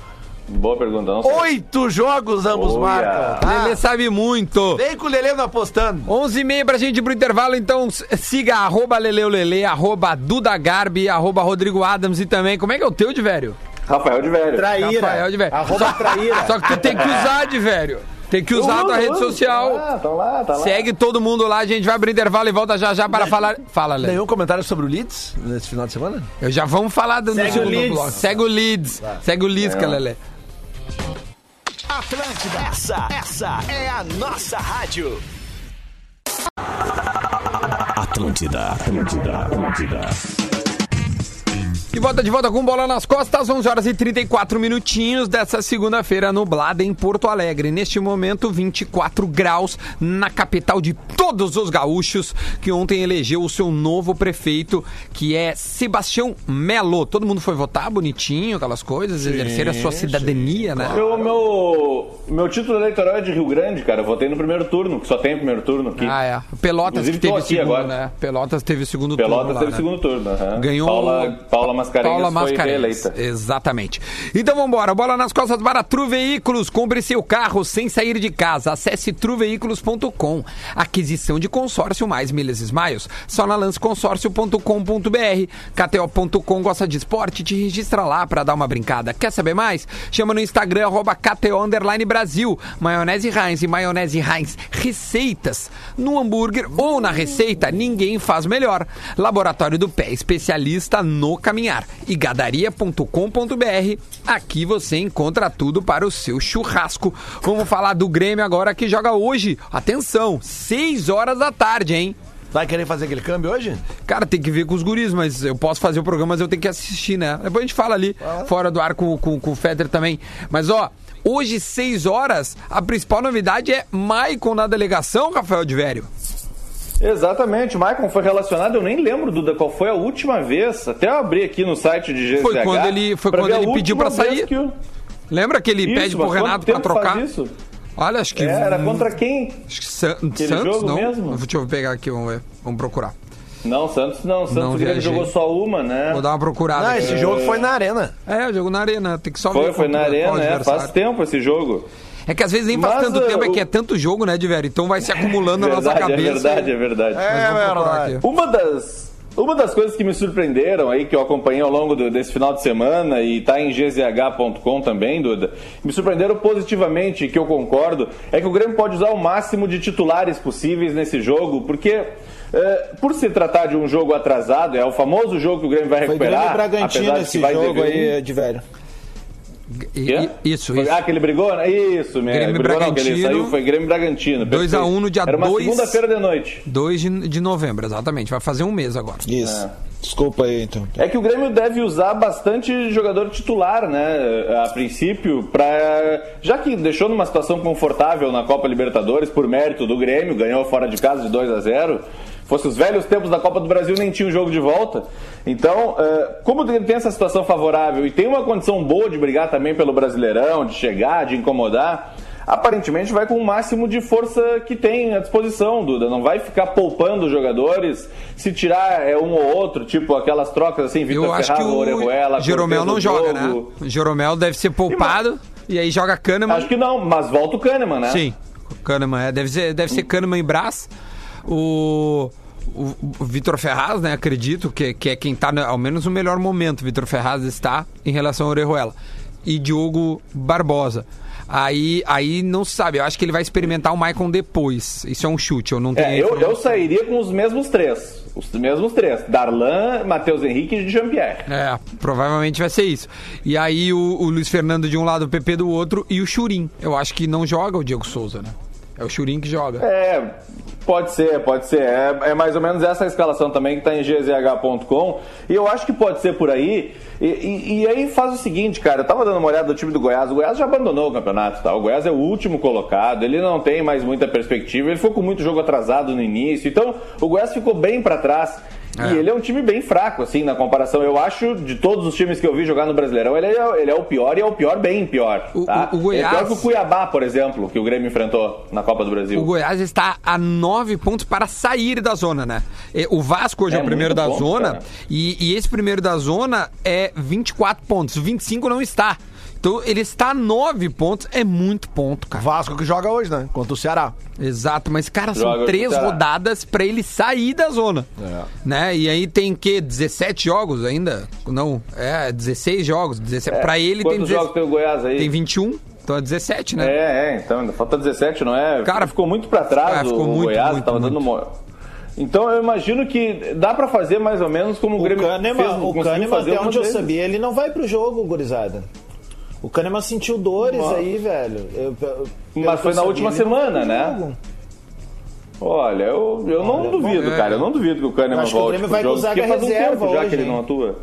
Boa pergunta, não sei. Oito jogos ambos oh, marcam. Yeah. Ah, Lelê sabe muito. Vem com o Lelê no apostando. Onze e meia pra gente ir pro intervalo, então siga arroba Lelê, arroba Duda Garbi, arroba Rodrigo Adams e também, como é que é o teu de velho? Rafael de Velho. Traíra. Rafael de Velho. Arroba só, traíra. Só que tu tem que usar de velho. Tem que usar a tua rede social. Tá lá, tá lá, tá lá. Segue todo mundo lá, a gente vai abrir intervalo e volta já já para falar. Fala, Léo. Nenhum comentário sobre o Leeds nesse final de semana? Eu já vamos falar do Segue o bloco. Segue o Leeds. Segue o Leeds, é. Lelê. Atlântida, essa, essa é a nossa rádio. Atlântida, Atlântida, Atlântida. De volta, de volta com bola nas costas, 11 horas e 34 minutinhos dessa segunda-feira nublada em Porto Alegre. Neste momento, 24 graus na capital de todos os gaúchos, que ontem elegeu o seu novo prefeito, que é Sebastião Melo. Todo mundo foi votar bonitinho, aquelas coisas, sim, exercer a sua cidadania, sim. né? Meu, meu, meu título eleitoral é de Rio Grande, cara. Eu votei no primeiro turno, que só tem primeiro turno aqui. Ah, é. Pelotas que teve segundo, agora. né? Pelotas teve segundo Pelotas turno. Pelotas teve né? segundo turno. Uhum. Ganhou. Paula, Paula Mascarenhas Paula Mascarenhas foi Exatamente. Então vamos embora. Bola nas costas para Tru Veículos. Compre seu carro sem sair de casa. Acesse truveículos.com. Aquisição de consórcio mais milhas e. Só na lanceconsórcio.com.br. KTO.com gosta de esporte? Te registra lá para dar uma brincada. Quer saber mais? Chama no Instagram, arroba KTO Brasil. Maionese Heinz e maionese Heinz receitas. No hambúrguer ou na receita, ninguém faz melhor. Laboratório do Pé, especialista no caminhar e gadaria.com.br. Aqui você encontra tudo para o seu churrasco. Vamos falar do Grêmio agora que joga hoje. Atenção, 6 horas da tarde, hein? Vai querer fazer aquele câmbio hoje? Cara, tem que ver com os guris, mas eu posso fazer o programa, mas eu tenho que assistir, né? Depois a gente fala ali, ah. fora do ar com, com, com o Feder também. Mas, ó, hoje, 6 horas, a principal novidade é Maicon na delegação, Rafael de Vério. Exatamente, o Maicon foi relacionado, eu nem lembro, Duda, qual foi a última vez. Até eu abri aqui no site de GZH. Foi quando ele, foi quando ele pediu para sair. O... Lembra que ele isso, pede pro Renato para trocar? Isso? Olha, acho que. É, era contra quem? Acho que San... Santos, não? Mesmo? Deixa eu pegar aqui, vamos ver. Vamos procurar. Não, Santos não. Santos não jogou só uma, né? Vou dar uma procurada. Não, esse é... jogo foi na Arena. É, o jogo na Arena. Tem que só foi, ver. Foi na Arena, é. Faz tempo esse jogo. É que às vezes nem faz Mas, tanto tempo, é que é tanto jogo, né, Diverio? Então vai se acumulando verdade, na nossa cabeça. É verdade, é verdade. É verdade. Uma das, uma das coisas que me surpreenderam aí, que eu acompanhei ao longo do, desse final de semana e está em gzh.com também, Duda, me surpreenderam positivamente, que eu concordo, é que o Grêmio pode usar o máximo de titulares possíveis nesse jogo, porque é, por se tratar de um jogo atrasado, é o famoso jogo que o Grêmio vai recuperar. Foi Grêmio Bragantino esse jogo aí, de velho. E, isso, isso. Ah, aquele brigou? Né? Isso, mesmo. Grêmio brigou, Bragantino. Não, ele saiu, foi Grêmio Bragantino. 2x1 um no dia 2. Era uma segunda-feira de noite. 2 de, de novembro, exatamente. Vai fazer um mês agora. Isso. É. Desculpa aí, então. É que o Grêmio deve usar bastante jogador titular, né? A princípio, para já que deixou numa situação confortável na Copa Libertadores por mérito do Grêmio, ganhou fora de casa de 2 a 0 fosse os velhos tempos da Copa do Brasil, nem tinha um jogo de volta. Então, uh, como tem essa situação favorável e tem uma condição boa de brigar também pelo Brasileirão, de chegar, de incomodar, aparentemente vai com o máximo de força que tem à disposição, Duda. Não vai ficar poupando os jogadores se tirar é, um ou outro, tipo aquelas trocas assim, Vitor Ferraz, Orejuela... Jeromel não joga, né? O Jeromel deve ser poupado e, e aí joga Kahneman. Acho que não, mas volta o Kahneman, né? Sim, o Kahneman, é, deve ser, deve ser Kahneman e Brás o, o, Vitor Ferraz, né? Acredito que, que é quem está, ao menos no melhor momento, Vitor Ferraz está em relação ao Orejuela. E Diogo Barbosa. Aí, aí não se sabe. Eu acho que ele vai experimentar o Maicon depois. Isso é um chute. Eu não tenho. É, eu, eu sairia com os mesmos três. Os mesmos três. Darlan, Matheus Henrique e Jean-Pierre. É, provavelmente vai ser isso. E aí o, o Luiz Fernando de um lado, o PP do outro e o Churim. Eu acho que não joga o Diego Souza, né? É o Churim que joga. É, pode ser, pode ser. É, é mais ou menos essa escalação também que está em gzh.com. E eu acho que pode ser por aí. E, e, e, aí faz o seguinte, cara, eu tava dando uma olhada do time do Goiás. O Goiás já abandonou o campeonato, tá? O Goiás é o último colocado, ele não tem mais muita perspectiva, ele foi com muito jogo atrasado no início. Então, o Goiás ficou bem para trás. É. E ele é um time bem fraco, assim, na comparação. Eu acho, de todos os times que eu vi jogar no Brasileirão, ele é, ele é o pior e é o pior bem pior. Tá? O, o, o Goiás... É pior que o Cuiabá, por exemplo, que o Grêmio enfrentou na Copa do Brasil. O Goiás está a nove pontos para sair da zona, né? O Vasco hoje é, é o primeiro da ponto, zona, e, e esse primeiro da zona é 24 pontos. 25 não está. Então ele está a nove pontos, é muito ponto, cara. Vasco que joga hoje, né? Contra o Ceará. Exato, mas, cara, Joga são três rodadas pra ele sair da zona. É. Né? E aí tem que 17 jogos ainda? Não, é 16 jogos. 17. pra ele tem, Quantos 16 jogos tem o Goiás aí? tem 21, então é 17, né? É, é, então ainda falta 17, não é? Cara, ficou muito pra trás é, ficou o muito, Goiás, muito, tava muito. dando uma... Então eu imagino que dá pra fazer mais ou menos como o, O Grêmio Kahneman, fez, o Kahneman fazer até onde eu vez. sabia, ele não vai pro jogo, gurizada. O Kahneman sentiu dores Nossa. aí, velho. Eu- eu- Mas foi na última não semana, né? jogo. Olha, eu, eu não Olha, duvido, bom, cara. Eu não duvido que o Kahneman acho que o volte Grêmio vai com zaga faz um reserva tempo já hoje, que ele não atua.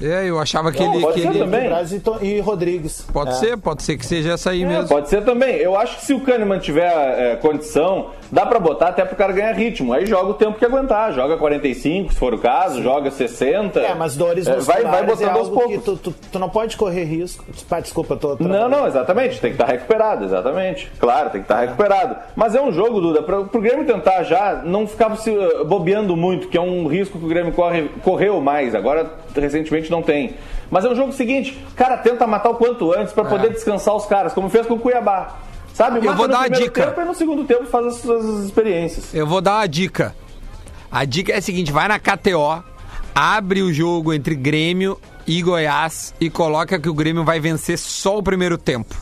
É, eu achava que Não, ele. pode que ser ele- também. E, To- e Rodrigues. Pode É. ser, pode ser que seja essa aí É, mesmo. pode ser também. Eu acho que se o Kahneman tiver é, condição, dá pra botar até pro cara ganhar ritmo. Aí joga o tempo que aguentar. Joga 45, se for o caso, joga 60. É, mas dores É, vai, vai musculares botando é aos poucos. tu, tu, tu não pode correr risco. Desculpa, tô... Não, não, exatamente. Tem que estar recuperado, exatamente. Claro, tem que estar recuperado. Mas é um jogo, Duda, pra, pro Grêmio tentar já não ficar se uh, bobeando muito, que é um risco que o Grêmio corre, correu mais. Agora, recentemente, não tem. Mas é um jogo seguinte, cara, tenta matar o quanto antes pra poder descansar os caras, como fez com o Cuiabá. Sabe? Eu Mata vou dar primeiro dica. Tempo, e no segundo tempo faz as suas experiências. Eu vou dar uma dica. A dica é a seguinte: vai na KTO, abre o jogo entre Grêmio e Goiás e coloca que o Grêmio vai vencer só o primeiro tempo.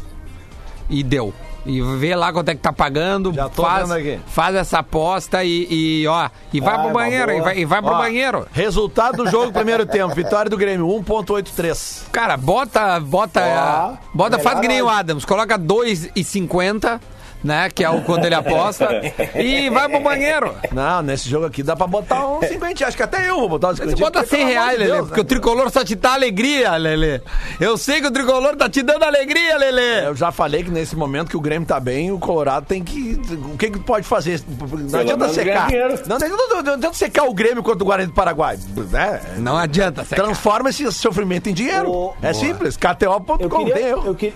E deu. E vê lá quanto é que tá pagando, Já tô faz, aqui. faz essa aposta e, e, ó, e vai Ah, pro uma banheiro, e vai, e vai pro Ó, banheiro. Resultado do jogo, primeiro tempo. Vitória do Grêmio, 1.83. Cara, bota, bota, Ó, bota, faz que nem o. Adams, coloca 2,50, né, que é o quando ele aposta, e vai pro banheiro. Não, nesse jogo aqui dá pra botar uns 50. Acho que até eu vou botar uns 50. Você bota 100 reais, Lelê, porque o tricolor só te dá alegria, Lelê. Eu sei que o tricolor tá te dando alegria, Lelê. Eu já falei que nesse momento que o Grêmio tá bem, o Colorado tem que. O que, que pode fazer? Não adianta secar. Não, não, não, não adianta secar o Grêmio contra o Guarani do Paraguai. Né? Não adianta, Seca. Transforma esse sofrimento em dinheiro. O- é simples. Eu KTO.com eu. eu que-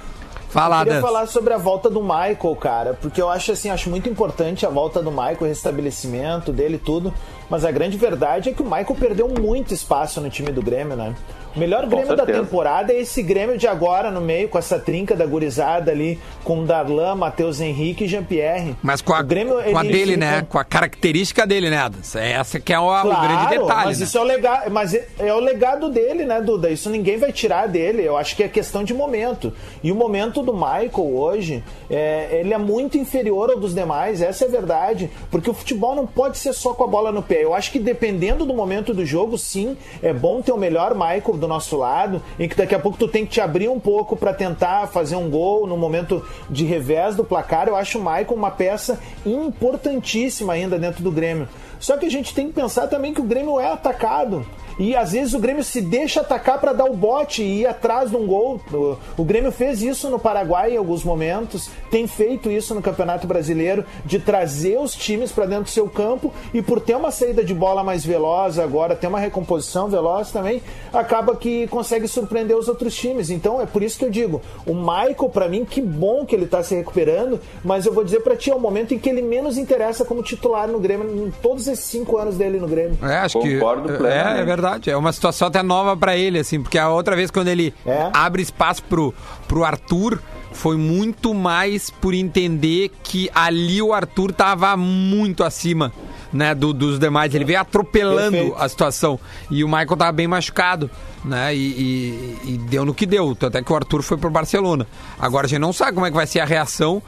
Fala, eu queria Adams. falar sobre a volta do Michael, cara, porque eu acho assim, acho muito importante a volta do Michael, o restabelecimento dele e tudo, mas a grande verdade é que o Michael perdeu muito espaço no time do Grêmio, né? O melhor Grêmio da temporada é esse Grêmio de agora no meio, com essa trinca da gurizada ali, com Darlan, Matheus Henrique e Jean-Pierre. Mas com a, O Grêmio, com a ele- dele, ele- né? Com a característica dele, né, Adams? Essa que é o, o grande detalhe, mas né? isso é o legado, mas é, é o legado dele, né, Duda? Isso ninguém vai tirar dele. Eu acho que é questão de momento. E o momento do Michael hoje, é, ele é muito inferior ao dos demais. Essa é a verdade, porque o futebol não pode ser só com a bola no pé. Eu acho que dependendo do momento do jogo, sim, é bom ter o melhor Michael do nosso lado, em que daqui a pouco tu tem que te abrir um pouco para tentar fazer um gol no momento de revés do placar. Eu acho o Michael uma peça importantíssima ainda dentro do Grêmio. Só que a gente tem que pensar também que o Grêmio é atacado. E às vezes o Grêmio se deixa atacar para dar o bote e ir atrás de um gol. O, o Grêmio fez isso no Paraguai em alguns momentos, tem feito isso no Campeonato Brasileiro, de trazer os times para dentro do seu campo e por ter uma saída de bola mais veloz agora, ter uma recomposição veloz também, acaba que consegue surpreender os outros times. Então é por isso que eu digo, o Michael, para mim, que bom que ele tá se recuperando, mas eu vou dizer para ti, é o momento em que ele menos interessa como titular no Grêmio, em todos esses cinco anos dele no Grêmio. É, acho Concordo que é, plenamente. é verdade. É uma situação até nova pra ele, assim, porque a outra vez quando ele É. abre espaço pro, pro Arthur, foi muito mais por entender que ali o Arthur tava muito acima, né, do- dos demais. Ele veio atropelando Perfeito. a situação. E o Michael tava bem machucado, né, e, e- e deu no que deu. Tanto é que o Arthur foi pro Barcelona. Agora a gente não sabe como é que vai ser a reação.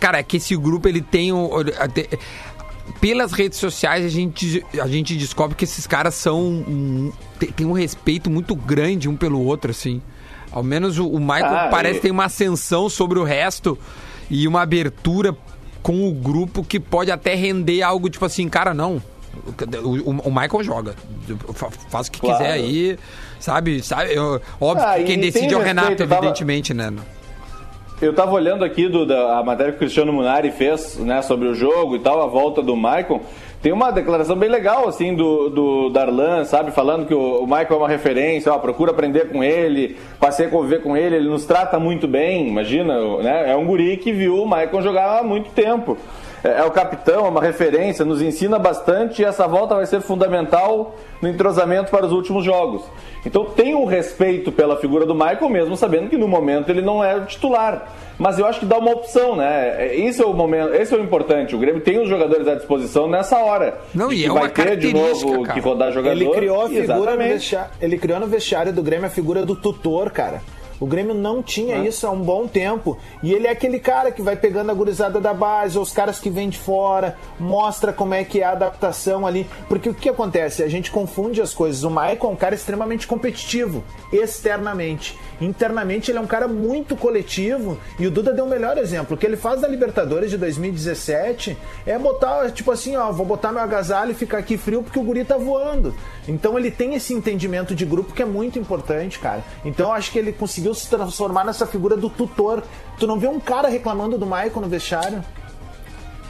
Cara, é que esse grupo ele tem até- pelas redes sociais a gente, a gente descobre que esses caras são. um- tem, um respeito muito grande um pelo outro, assim. Ao menos o, o Michael Ah, parece e- ter uma ascensão sobre o resto e uma abertura com o grupo que pode até render algo tipo assim, cara, não. O, o- o Michael joga. Fa- Faz o que Claro. quiser aí, sabe? sabe? Eu- óbvio Ah, que quem decide é o respeito, Renato, tava- evidentemente, né? Eu tava olhando aqui do, da, a matéria que o Cristiano Munari fez né, sobre o jogo e tal, a volta do Michael. Tem uma declaração bem legal, assim, do, do Darlan, sabe? Falando que o, o Michael é uma referência, ó, procura aprender com ele, passei a conviver com ele, ele nos trata muito bem, imagina, né? É um guri que viu o Michael jogar há muito tempo. É, é o capitão, é uma referência, nos ensina bastante e essa volta vai ser fundamental no entrosamento para os últimos jogos. Então tem um respeito pela figura do Michael, mesmo sabendo que no momento ele não é o titular. Mas eu acho que dá uma opção, né? Esse é o momento, esse é o importante. O Grêmio tem os jogadores à disposição nessa hora. Não, e, e é vai uma ter de novo cara. que rodar jogador. Ele criou a figura no vestiário, ele criou no vestiário do Grêmio a figura do tutor, cara. O Grêmio não tinha isso há um bom tempo. E ele é aquele cara que vai pegando a gurizada da base, ou os caras que vêm de fora, mostra como é que é a adaptação ali. Porque o que acontece? A gente confunde as coisas. O Maicon é um cara extremamente competitivo, externamente. Internamente ele é um cara muito coletivo. E o Duda deu o melhor exemplo. O que ele faz da Libertadores de 2017 é botar, tipo assim, ó, vou botar meu agasalho e ficar aqui frio porque o guri tá voando. Então ele tem esse entendimento de grupo que é muito importante, cara. Então acho que ele conseguiu se transformar nessa figura do tutor. Tu não vê um cara reclamando do Maicon no vestiário?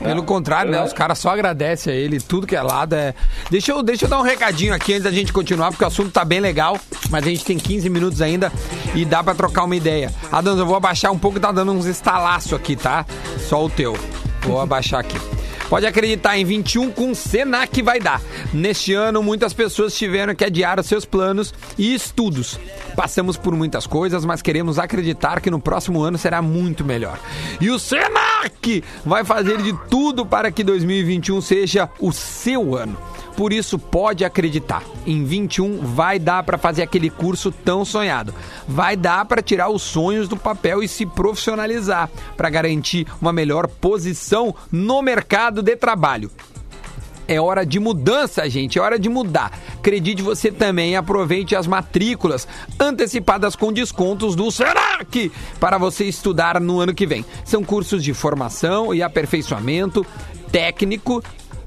Pelo contrário, né? Os caras só agradecem a ele, tudo que é lado é. Deixa eu, deixa eu dar um recadinho aqui antes da gente continuar, porque o assunto tá bem legal, mas a gente tem 15 minutos ainda e dá pra trocar uma ideia. Adams, eu vou abaixar um pouco, tá dando uns estalaços aqui, tá? Só o teu. Vou abaixar aqui. Pode acreditar, em 21 com Senac vai dar. Neste ano, muitas pessoas tiveram que adiar os seus planos e estudos. Passamos por muitas coisas, mas queremos acreditar que no próximo ano será muito melhor. E o Senac vai fazer de tudo para que 2021 seja o seu ano. Por isso, pode acreditar. Em 21 vai dar para fazer aquele curso tão sonhado. Vai dar para tirar os sonhos do papel e se profissionalizar, para garantir uma melhor posição no mercado de trabalho. É hora de mudança, gente. É hora de mudar. Acredite você também aproveite as matrículas antecipadas com descontos do Senac para você estudar no ano que vem. São cursos de formação e aperfeiçoamento técnico,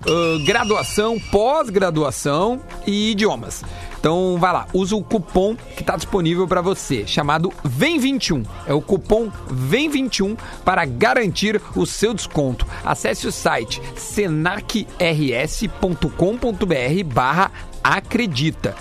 uh, graduação, pós-graduação e idiomas. Então vai lá, usa o cupom que está disponível para você, chamado VEM21. É o cupom VEM21 para garantir o seu desconto. Acesse o site senacrs.com.br barra acredita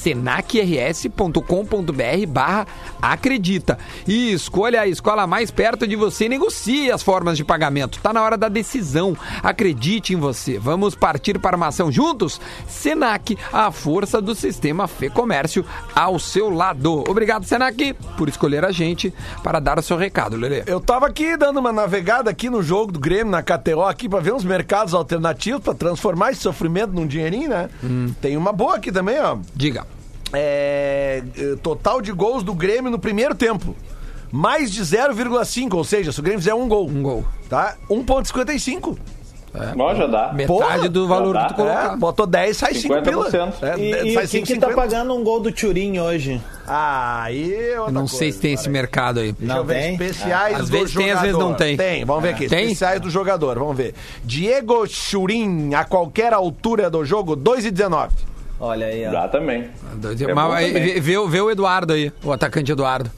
senacrs.com.br barra acredita e escolha a escola mais perto de você e negocie as formas de pagamento. Tá na hora da decisão. Acredite em você. Vamos partir para uma ação juntos? Senac, a força do sistema Fê Comércio ao seu lado. Obrigado, Senac, por escolher a gente para dar o seu recado, Lelê. Eu tava aqui dando uma navegada aqui no jogo do Grêmio, na KTO, aqui, pra ver uns mercados alternativos, pra transformar esse sofrimento num dinheirinho, né? Tem uma boa aqui também, ó. Diga. É, é, total de gols do Grêmio no primeiro tempo. Mais de 0,5, ou seja, se o Grêmio fizer um gol. Um gol. Tá? 1,55. Ó, já dá. Metade Porra, do valor que tu dá. colocar. É, botou 10, sai 5 pila. 50%. É, E, e sai que, 5, que tá 50. pagando um gol do Turim hoje? Ah, aí é Eu não coisa, sei se tem esse mercado aí. Deixa eu Não ver. tem? Especiais Às do vezes tem, às jogador. vezes não tem. Tem, vamos ver aqui. Tem? Especiais do jogador, vamos ver. Diego Churin, a qualquer altura do jogo, 2,19. Olha aí, ó. Dá também. Mas, É também. vê, vê vê o Eduardo aí, o atacante Eduardo.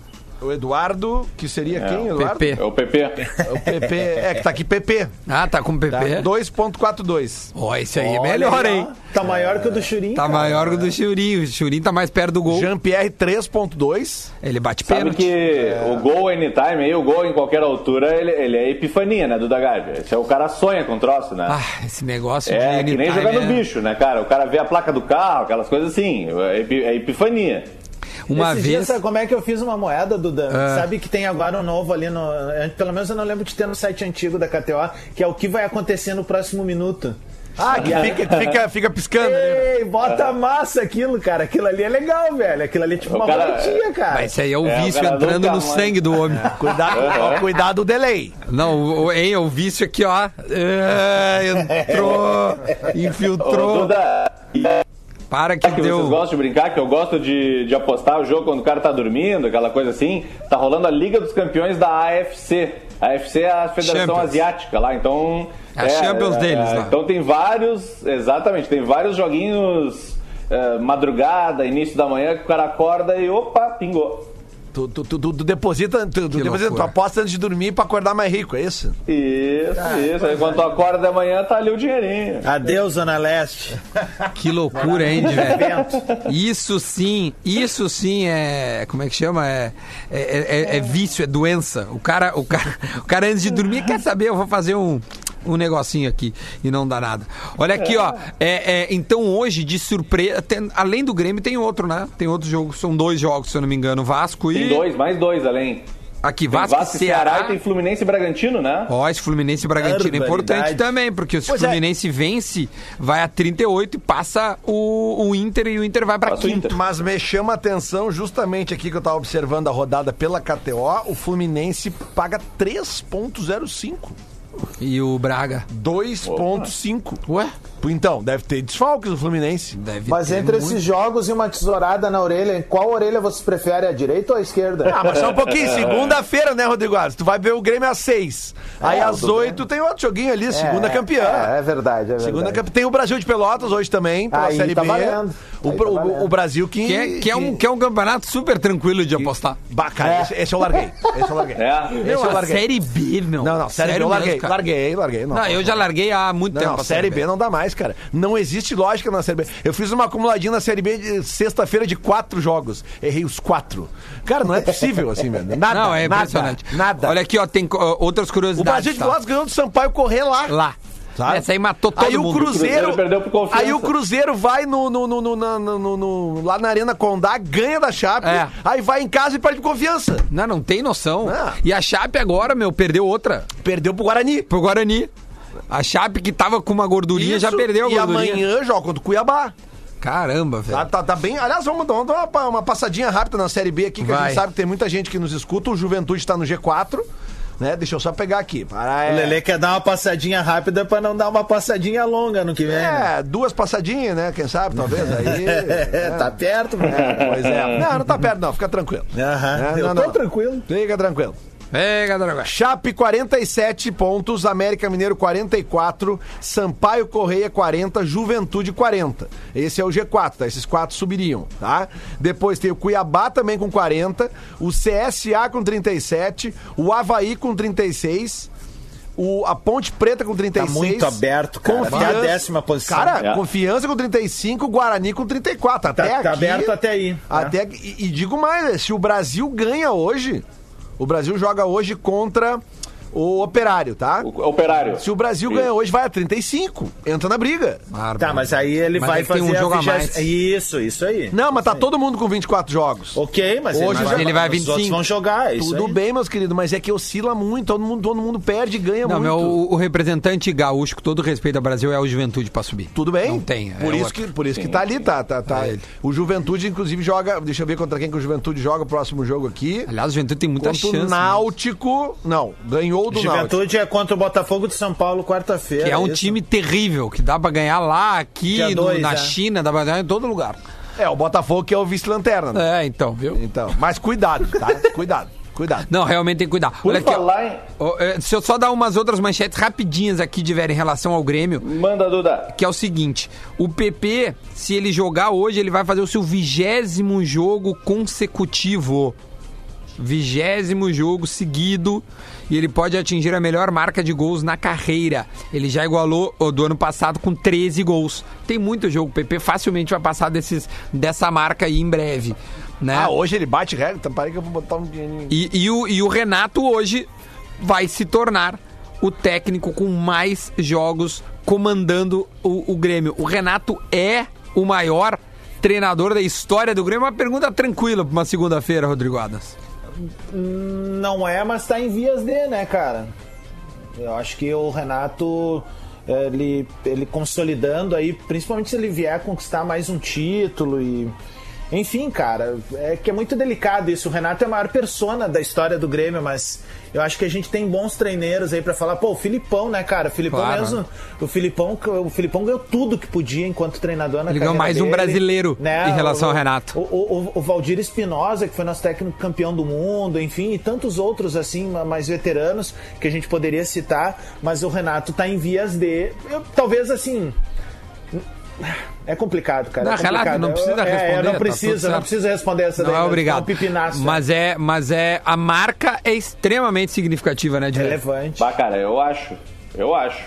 O Eduardo, que seria É, quem, o Eduardo? PP. É o PP. É o PP. É, que tá aqui PP. Ah, tá com o Tá? PP. 2,42. Ó, esse aí é Olha melhor, aí, hein? Tá maior que o do Churim. Tá cara. maior que o do Churinho. O Churinho tá mais perto do gol. Jean-Pierre, 3,2. Ele bate Sabe pênalti. que o gol anytime aí, o gol em qualquer altura, ele, ele é epifania, né, do Dagard. Esse é o cara sonha com troço, né? Ah, esse negócio é de que nem anytime jogar no é- bicho, né, cara? O cara vê a placa do carro, aquelas coisas assim. É é epifania. Uma Esses vez. dias, sabe como é que eu fiz uma moeda, Duda? Ah. Sabe que tem agora um novo ali no. Pelo menos eu não lembro de ter no site antigo da KTO, que é o que vai acontecer no próximo minuto. Ah, que fica, fica, fica piscando. né? Ei, bota massa aquilo, cara. Aquilo ali é legal, velho. Aquilo ali é tipo O uma cara- roletinha, cara. Mas esse aí é o É, o vício cara entrando no sangue do homem. Cuidado, ó, cuidado do delay. Não, o, o- hein, o vício aqui, ó. É, entrou, Ô, infiltrou. Duda, Para que que vocês deu. gostam de brincar, que eu gosto de, de apostar o jogo quando o cara tá dormindo, aquela coisa assim. Tá rolando a Liga dos Campeões da AFC. A AFC é a Federação Champions. Asiática lá, então... É a Champions deles lá. Então tem vários, exatamente, tem vários joguinhos é, madrugada, início da manhã, que o cara acorda e opa, pingou. Tu, tu, tu, tu deposita, tu, tu, deposita, aposta antes de dormir pra acordar mais rico, é isso? Isso, Ah, isso. Aí quando tu acorda de manhã, tá ali o dinheirinho. Adeus, Zona Leste. Que loucura, hein, de velho. Isso sim, isso sim é. Como é que chama? É, é, é- é vício, é doença. O cara, o, cara, o cara antes de dormir quer saber, eu vou fazer um. Um negocinho aqui e não dá nada. Olha aqui, ó. É, é, então hoje, de surpresa, tem- além do Grêmio, tem outro, né? Tem outro jogo, são dois jogos, se eu não me engano. Vasco Tem e. dois, mais dois além. Aqui, Tem Vasco, Vasco e Ceará. e tem Fluminense e Bragantino, né? Ó, esse Fluminense e Bragantino é importante também, porque se o é. Fluminense vence, vai a 38 e passa o, o Inter e o Inter vai pra Passa o quinto. Mas me chama a atenção justamente aqui que eu tava observando a rodada pela KTO, o Fluminense paga 3.05. E o Braga. 2.5. Ué? Então, deve ter desfalques o Fluminense. Deve Mas ter entre muito. esses jogos e uma tesourada na orelha, em qual orelha vocês preferem, a direita ou a esquerda? Ah, mas só um pouquinho. Segunda-feira, né, Rodrigo Alves? Tu vai ver o Grêmio às 6. Aí É, às tudo 8 tem outro joguinho ali, segunda campeã. É, é verdade, é verdade. Segunda campeã. Tem o Brasil de Pelotas hoje também, pela Aí Série tá B. valendo. O, Aí tá o- valendo. o Brasil que. Que é, que, é um, que é um campeonato super tranquilo de apostar. Bacana, esse, esse eu larguei. Esse eu larguei. É. Esse eu larguei. Série B, meu. Não, não, Série B eu mesmo, larguei. cara. Larguei, larguei. Não, Não, eu já larguei há muito Não, tempo. não, Série B não dá mais, cara. Não existe lógica na Série B. Eu fiz uma acumuladinha na Série B de sexta-feira de quatro jogos. Errei os quatro. Cara, não é possível assim, velho. Nada, Não, é nada, impressionante. Nada. Olha aqui, ó, tem ó, outras o curiosidades. Brasil de tá? Pelotas ganhou do Sampaio correr lá. Lá. Sabe? Essa aí matou todo aí o mundo. Cruzeiro, Cruzeiro perdeu por confiança. Aí o Cruzeiro vai no, no, no, no- na- no- no- no- lá na Arena Condá, ganha da Chape, É. aí vai em casa e perde por confiança. Não, não tem noção. Não. E a Chape agora, meu, perdeu outra. Perdeu pro Guarani. Pro Guarani. A Chape que tava com uma gordurinha já Isso, perdeu a E gordurinha. amanhã joga contra o Cuiabá. Caramba, velho. Tá, tá, tá bem. Aliás, vamos dar uma, uma- uma passadinha rápida na Série B aqui, que a Vai. gente sabe que tem muita gente que nos escuta. O Juventude tá no G4. Né? Deixa eu só pegar aqui. Para, O é, Lelê quer dar uma passadinha rápida pra não dar uma passadinha longa no que vem. né? é, duas passadinhas, né? Quem sabe, talvez. Aí. É, tá perto, mano. É, pois é. Não, não tá perto, não. Fica tranquilo. Aham. É, Eu não, tô não. tranquilo. Fica tranquilo. Pega, Dragão. Chape 47 pontos, América Mineiro 44, Sampaio Correia 40, Juventude 40. Esse é o G4, tá? Esses quatro subiriam, tá? Depois tem o Cuiabá também com 40, o CSA com 37, o Havaí com 36. O, a Ponte Preta com 36. Tá muito aberto, cara. Até a décima posição. Cara, É. Confiança com 35, Guarani com 34. Até Tá- aqui, tá aberto até aí, né? Até aqui- e, e digo mais, se o Brasil ganha hoje, o Brasil joga hoje contra o Operário, tá? O Operário. Se o Brasil Isso. ganha hoje, vai a 35. Entra na briga. Tá, mas aí ele Mas vai ele tem fazer um jogo a mais. Isso, isso aí. Não, mas tá todo mundo com 24 jogos. Ok, mas Hoje ele, já- ele vai os outros 25. vão jogar, é isso Tudo aí. bem, meus queridos, mas é que oscila muito. Todo mundo, todo mundo perde e ganha Não, muito. meu, o, o representante gaúcho, com todo respeito ao Brasil, é o Juventude pra subir. Tudo bem? Não tem, é Por isso, outro. que, por isso que tá ali, tá? tá, tá. É ele. o Juventude, inclusive, joga. Deixa eu ver contra quem que o Juventude joga o próximo jogo aqui. Aliás, o Juventude tem muita Contra chance. o né? Náutico. Não, ganhou do Náutico. Juventude é contra o Botafogo de São Paulo quarta-feira. Que é um isso. time terrível, que dá pra ganhar lá, aqui, no- dois, na é. China, dá pra ganhar em todo lugar. É, o Botafogo que é o vice-lanterna. né? É, então, viu? Então, mas cuidado, tá? cuidado, cuidado. Não, realmente tem que cuidar. Por Olha aqui, ó. falar. Ó, é, Deixa eu só dar umas outras manchetes rapidinhas aqui, de em relação ao Grêmio. Manda, Duda. que é o seguinte: o PP, se ele jogar hoje, ele vai fazer o seu vigésimo jogo consecutivo. Vigésimo jogo seguido e ele pode atingir a melhor marca de gols na carreira. Ele já igualou o do ano passado com 13 gols. Tem muito jogo, o PP facilmente vai passar desses, dessa marca aí em breve. Né? Ah, hoje ele bate regra, então parei que eu vou botar um dinheirinho. E, e o, e o Renato hoje vai se tornar o técnico com mais jogos comandando o, o Grêmio. O Renato é o maior treinador da história do Grêmio. Uma pergunta tranquila para uma segunda-feira, Rodrigo Adas. Não é, mas tá em vias de, né, cara? Eu acho que o Renato, ele, ele consolidando aí, principalmente se ele vier conquistar mais um título e. Enfim, cara, é que é muito delicado isso. O Renato é a maior persona da história do Grêmio, mas eu acho que a gente tem bons treineiros aí pra falar. Pô, o Filipão, né, cara? O Filipão Claro. mesmo. O Filipão, o Filipão ganhou tudo que podia enquanto treinador na Ele ganhou mais um dele, brasileiro em relação ao Renato. O, o, o Valdir Espinosa, que foi nosso técnico campeão do mundo, enfim, e tantos outros, assim, ma- mais veteranos que a gente poderia citar, mas o Renato tá em vias de. eu- talvez assim. É complicado, cara. Não, é complicado. relaxa, não precisa Eu- é, responder, eu tá não precisa, não precisa responder essa Não daí, é mas obrigado. um pipinaço. Mas é, mas é a marca é extremamente significativa, né, de relevante. Bah, cara, eu acho. Eu acho.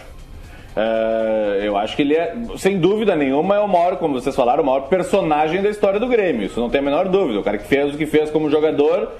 É, eu acho que ele é, sem dúvida nenhuma, é o maior, como vocês falaram, o maior personagem da história do Grêmio. Isso não tem a menor dúvida. O cara que fez o que fez como jogador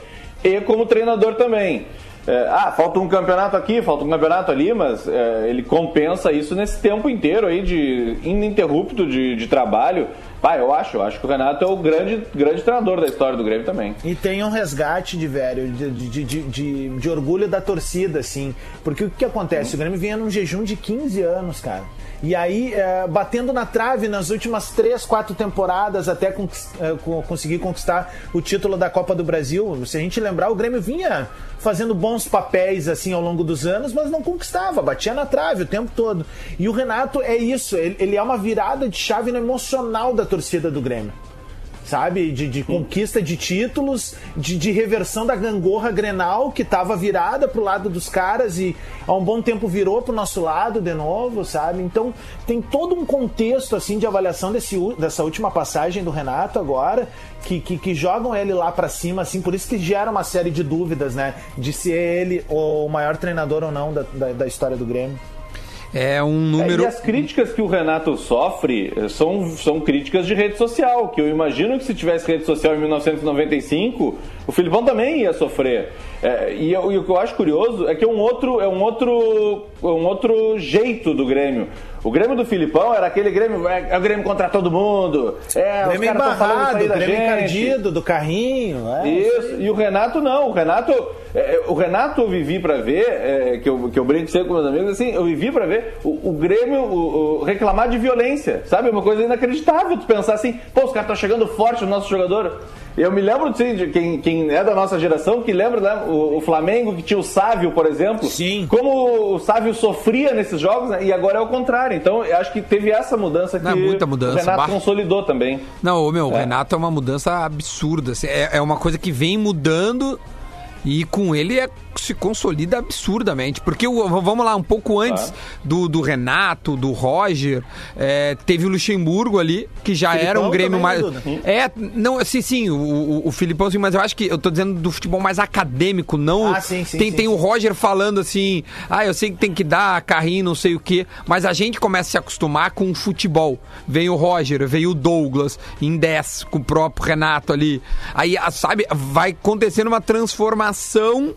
e como treinador também. É, ah, falta um campeonato aqui, falta um campeonato ali, mas é, ele compensa isso nesse tempo inteiro aí de ininterrupto de, de trabalho. Pá, eu acho, eu acho que o Renato é o grande, grande treinador da história do Grêmio também. E tem um resgate de velho, de, de, de, de, de orgulho da torcida, assim. Porque o que, acontece? O Grêmio vinha num jejum de 15 anos, cara. E aí, é, batendo na trave nas últimas três, quatro temporadas até é, conseguir conquistar o título da Copa do Brasil. Se a gente lembrar, o Grêmio vinha fazendo bons papéis assim ao longo dos anos, mas não conquistava, batia na trave o tempo todo. E o Renato é isso, ele, ele é uma virada de chave no emocional da torcida do Grêmio sabe? De, de conquista de títulos, de, de, reversão da gangorra Grenal, que estava virada pro lado dos caras e há um bom tempo virou pro nosso lado de novo, sabe? Então tem todo um contexto assim de avaliação desse, dessa última passagem do Renato agora, que, que, que jogam ele lá para cima, assim, por isso que gera uma série de dúvidas, né? De se é ele o maior treinador ou não da, da, da história do Grêmio. É um número. É, e as críticas que o Renato sofre eh, são, são críticas de rede social, que eu imagino que se tivesse rede social em 1995, o Filipão também ia sofrer. É, e, eu, e, o que eu acho curioso é que é um outro, é um outro, é um outro jeito do Grêmio. O Grêmio do Filipão era aquele Grêmio, é, é o Grêmio contra todo mundo. É, Grêmio embarrado, o Grêmio encardido, do carrinho. É, isso, e o Renato não. O Renato, é, é o Renato eu vivi para ver, é, que, eu, que eu brinco sempre com meus amigos, assim, eu vivi para ver o, o Grêmio o, o, reclamar de violência, sabe? Uma coisa inacreditável tu pensar assim, pô, os caras estão chegando forte no nosso jogador. Eu me lembro de quem, quem é da nossa geração que lembra né, o, o, Flamengo que tinha o Sávio, por exemplo. Sim. Como o Sávio sofria nesses jogos né, e agora é o contrário. Então eu acho que teve essa mudança que Não, muita mudança. o Renato bah. consolidou também. Não, meu, é. o Renato é uma mudança absurda. Assim, é, é uma coisa que vem mudando e com ele é se consolida absurdamente. Porque vamos lá, um pouco antes do, do Renato, do Roger, é, teve o Luxemburgo ali, que já Filipão era um Grêmio mais. Né, é, não, sim, sim, o, o, o Filipão, sim, mas eu acho que eu tô dizendo do futebol mais acadêmico, não. Ah, sim, sim, tem, sim, tem sim. o Roger falando assim, ah, eu sei que tem que dar carrinho, não sei o quê, mas a gente começa a se acostumar com o futebol. Vem o Roger, vem o Douglas, em 10, com o próprio Renato ali. Aí, sabe, vai acontecendo uma transformação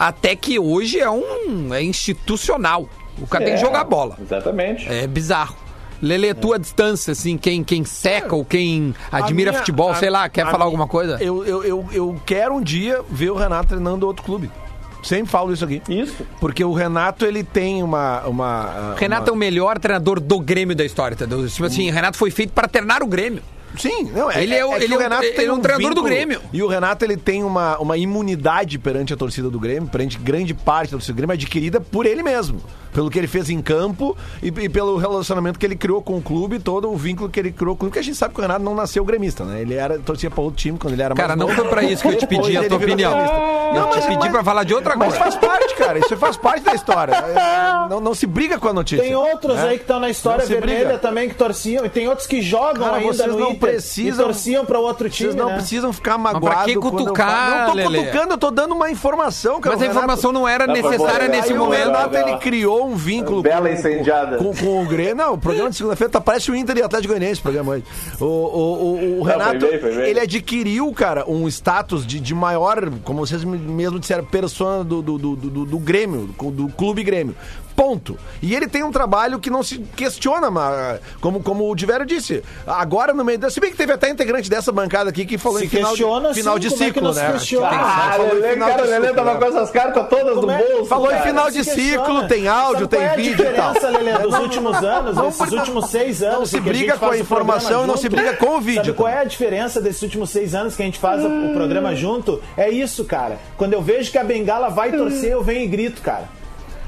até que hoje é um é institucional. O cara é, tem que é, jogar bola. Exatamente. É bizarro. Lele, tua é. distância, assim, quem, quem seca ou quem admira minha, futebol, a, sei lá, quer falar minha, alguma coisa? Eu, eu, eu, eu quero um dia ver o Renato treinando outro clube. Sempre falo isso aqui. Isso. Porque o Renato, ele tem uma. uma Renato uma... é o melhor treinador do Grêmio da história, entendeu? Tipo assim, hum. Renato foi feito para treinar o Grêmio. Sim, não, é, ele é, o, é ele o Renato é, tem é um, um treinador vínculo, do Grêmio. E o Renato ele tem uma, uma imunidade perante a torcida do Grêmio, perante grande parte da torcida do Grêmio, adquirida por ele mesmo pelo que ele fez em campo e, e, pelo relacionamento que ele criou com o clube, todo o vínculo que ele criou com o clube, porque a gente sabe que o Renato não nasceu gremista, né? Ele era, torcia pra outro time quando ele era Cara, mais Cara, não foi pra isso que eu te pedi a tua opinião. Não, eu mas, te pedi mas, pra falar de outra coisa. Mas faz parte, cara. Isso faz parte da história. É, não, não se briga com a notícia. Tem outros né? aí que estão na história vermelha briga. também que torciam. E tem outros que jogam cara, ainda vocês no não Inter precisam, e torciam pra outro time, Vocês não né? precisam ficar magoados. Pra que cutucar, eu Não tô cutucando, eu tô dando uma informação, cara. Mas a informação não era necessária nesse momento. O Renato, ele criou um vínculo Bela incendiada. Com, com o Grêmio. Não, o programa de segunda-feira tá, parece o Inter e Atlético Goianiense, o programa hoje. O, o, o, Renato, não, foi bem, foi bem. ele adquiriu, cara, um status de, de maior, como vocês mesmo disseram, persona do, do, do, do, do Grêmio, do Clube Grêmio. Ponto. E ele tem um trabalho que não se questiona, como, como o Diverio disse. Agora, no meio da. Se bem que teve até integrante dessa bancada aqui que falou se em final, de, final de ciclo, é né? Ah, Lelê, cara, Lelê tava com essas cartas todas do é? bolso. Falou cara. em final de ciclo, tem áudio, tem é vídeo e tal. Lelê, dos últimos anos, esses últimos seis anos. Não se briga com a informação e não se briga com o vídeo. Sabe qual é a diferença desses últimos seis anos que a gente faz o programa junto? É isso, cara. Quando eu vejo que a bengala vai torcer, eu venho e grito, cara.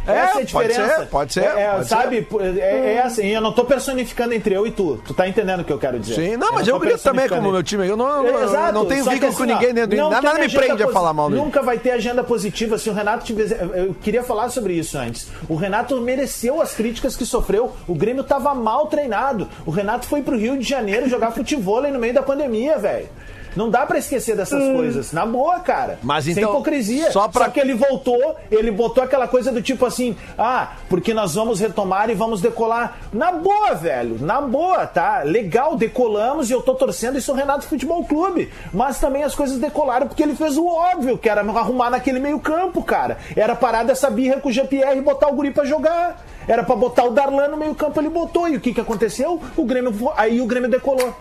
É, Essa é a diferença. Pode ser, pode ser. É, pode sabe, ser. É, é, assim, eu não tô personificando entre eu e tu. Tu tá entendendo o que eu quero dizer. Sim, não, mas eu, grito também como meu time. Eu não, eu, Exato, não tenho vínculo assim, com ninguém dentro. Não nada me prende a falar mal dele. Nunca vai ter agenda positiva se o Renato tivesse. Eu queria falar sobre isso antes. O Renato mereceu as críticas que sofreu. O Grêmio tava mal treinado. O Renato foi pro Rio de Janeiro jogar futebol no meio da pandemia, velho. Não dá pra esquecer dessas Hum. coisas. Na boa, cara. Mas Sem então, hipocrisia. só pra- que ele voltou, ele botou aquela coisa do tipo assim, ah, porque nós vamos retomar e vamos decolar. Na boa, velho. Na boa, tá? Legal, decolamos e eu tô torcendo isso é o Renato Futebol Clube. Mas também as coisas decolaram porque ele fez o óbvio, que era arrumar naquele meio campo, cara. Era parar dessa birra com o GPR e botar o guri pra jogar. Era pra botar o Darlan no meio campo, ele botou. E o que que aconteceu? O Grêmio, aí o Grêmio decolou.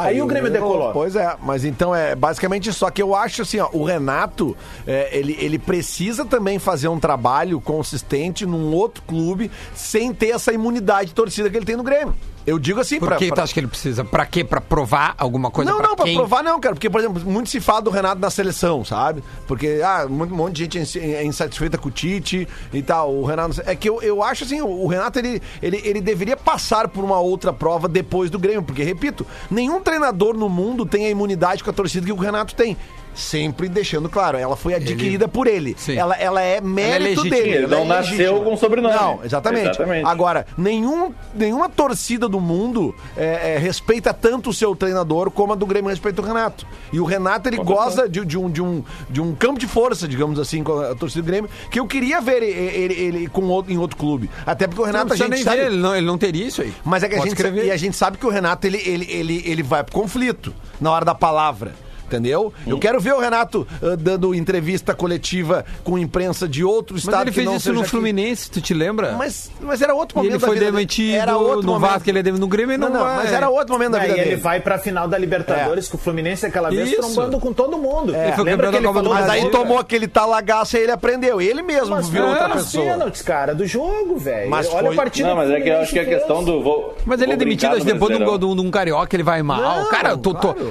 Aí, o Grêmio decolou. Pois é, mas então é basicamente. Só que eu acho assim, ó, o Renato, é, ele, ele precisa também fazer um trabalho consistente num outro clube sem ter essa imunidade de torcida que ele tem no Grêmio. Eu digo assim, Por pra- que pra- tu acha que ele precisa? Pra quê? Pra provar alguma coisa não, pra não, pra quem? provar não, cara. Porque, por exemplo, muito se fala do Renato na seleção, sabe? Porque, ah, um monte de gente é é insatisfeita com o Tite e tal. O Renato. É que eu, eu acho assim, o Renato, ele, ele, ele deveria passar por uma outra prova depois do Grêmio. Porque, repito, nenhum treinador no mundo tem a imunidade com a torcida que o Renato tem. Sempre deixando claro, ela foi adquirida por ele. Sim. Ela, ela é mérito legítima. dele. Ele ela não é nasceu com sobrenome. Não, exatamente. Exatamente. Agora, nenhum, nenhuma torcida do mundo é, é, respeita tanto o seu treinador como a do Grêmio respeita o Renato. E o Renato, ele goza de, de um, de, um, de um campo de força, digamos assim, com a torcida do Grêmio, que eu queria ver ele, ele, ele com outro, em outro clube. Até porque o Não Renato, a precisa gente nem sabe... ver, ele não, ele não teria isso aí. Mas é que a Pode gente, escrever. e a gente sabe que o Renato, ele, ele, ele, ele vai pro conflito na hora da palavra. Entendeu? Eu quero ver o Renato ah, dando entrevista coletiva com imprensa de outro Mas estado ele que fez não isso no aqui. Fluminense, tu te lembra? Mas, mas era outro E momento ele da foi demitido Era outro no momento. Vasco, ele é demitido no Grêmio e não, Não, não, vai. mas era outro momento da vida ele dele. vai pra final da Libertadores com o Fluminense aquela vez Isso. trombando com todo mundo. Ele foi Lembra que ele falou Mas aí tomou aquele talagaço e ele aprendeu. Ele mesmo Mas foi outra pessoa. pênaltis, cara, do jogo, velho. Mas Olha foi- a partida Não, mas é que eu acho que a Fluminense questão do. Vou, Mas ele é demitido depois de um, de um, carioca, ele vai mal. Cara,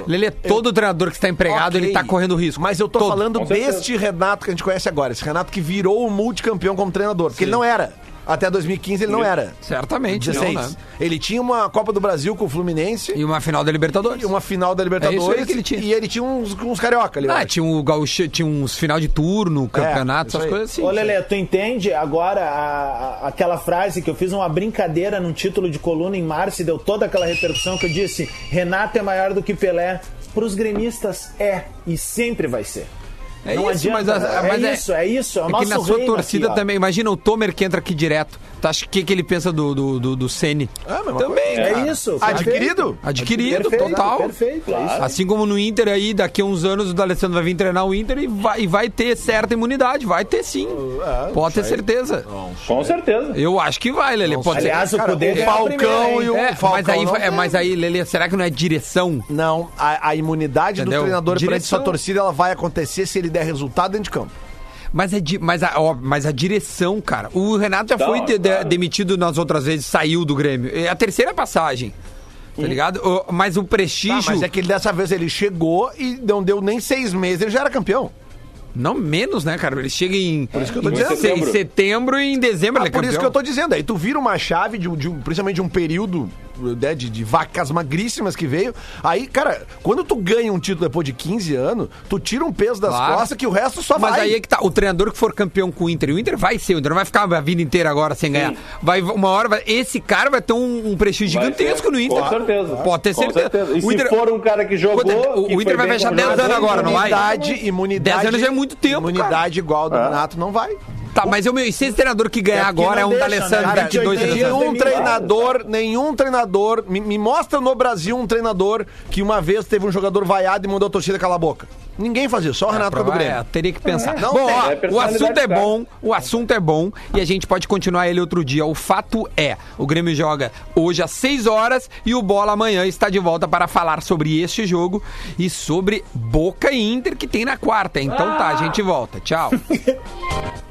ele é todo treinador que está empregado, Ok. ele tá correndo risco. Mas eu tô Todo. falando Com certeza. deste Renato que a gente conhece agora. Esse Renato que virou o multicampeão como treinador. Porque ele não era. Até 2015 ele não era. Certamente, 16. não, né? Ele tinha uma Copa do Brasil com o Fluminense. E uma final da Libertadores. E uma final da Libertadores. É isso aí que ele tinha. E ele tinha uns, uns carioca ali. Ah, acho. tinha, um gaúcho, tinha uns final de turno, campeonato, isso essas coisas assim. Ô, Lelê, tu entende agora a- a- aquela frase que eu fiz uma brincadeira num título de coluna em março e deu toda aquela repercussão que eu disse: Renato é maior do que Pelé. Pros gremistas é e sempre vai ser. É Não isso, adianta, mas, a- é mas isso, é isso, é o É que na sua torcida aqui, também. Imagina o Tomer que entra aqui direto. Tu acha que, que ele pensa do, do, do, do Ceni? É, a mesma também, coisa. É isso. Adquirido? Adquirido, Perfeito, total. Perfeito, é isso. Assim como no Inter aí, daqui a uns anos o D'Alessandro vai vir treinar o Inter e vai, e vai ter certa imunidade. Vai ter sim. É, Pode ter certeza. Com certeza. Eu acho que vai, Lele. Pode Aliás, ser. o Cara, Cudê o Falcão e o? É, Falcão mas aí, não é, mas aí, Lele, será que não é direção? Não, a, a imunidade Entendeu? do treinador perante Direção. sua torcida ela vai acontecer se ele der resultado dentro de campo. Mas, é di- mas, a, ó, mas a direção, cara. O Renato já foi de- claro. demitido nas outras vezes, saiu do Grêmio. É a terceira passagem. Tá ligado? O- Mas o Tá, prestígio. mas é que ele, dessa vez ele chegou e não deu nem seis meses, ele já era campeão. Não menos, né, cara? Ele chega em. Por isso que eu tô em dizendo. se- em setembro e em dezembro Ah, ele é por isso campeão. que eu tô dizendo. Aí tu vira uma chave, de, um- de um- principalmente de um período né, de, de vacas magríssimas que veio. Aí, cara, quando tu ganha um título depois de 15 anos, tu tira um peso das Claro. costas que o resto só Mas vai. aí é que tá, o treinador que for campeão com o Inter, o Inter vai ser, o Inter não vai ficar a vida inteira agora sem ganhar. Vai, uma hora, vai- esse cara vai ter um, um prestígio Vai gigantesco ser, no Inter. Com certeza. Pode ter certeza. certeza. E O se Inter- for um cara que jogou. O- que o Inter vai fechar como 10 jogador, anos agora, não vai? Imunidade, imunidade. 10 anos é muito tempo, Imunidade igual do É. Renato não vai. Tá, mas eu, meu, e se esse treinador que ganhar É agora é um deixa, D'Alessandro, né? Cara, 22 de anos. 80 Nenhum treinador, nenhum treinador, me, me mostra no Brasil um treinador que uma vez teve um jogador vaiado e mandou a torcida calar a boca. Ninguém faz isso, só o Renato do É, Grêmio. teria que pensar. Não bom, ó, é o assunto é do bom, o assunto é bom e a gente pode continuar ele outro dia. O fato é, o Grêmio joga hoje às 6 horas e o Bola amanhã está de volta para falar sobre este jogo e sobre Boca e Inter que tem na quarta. Então tá, a gente volta. Tchau.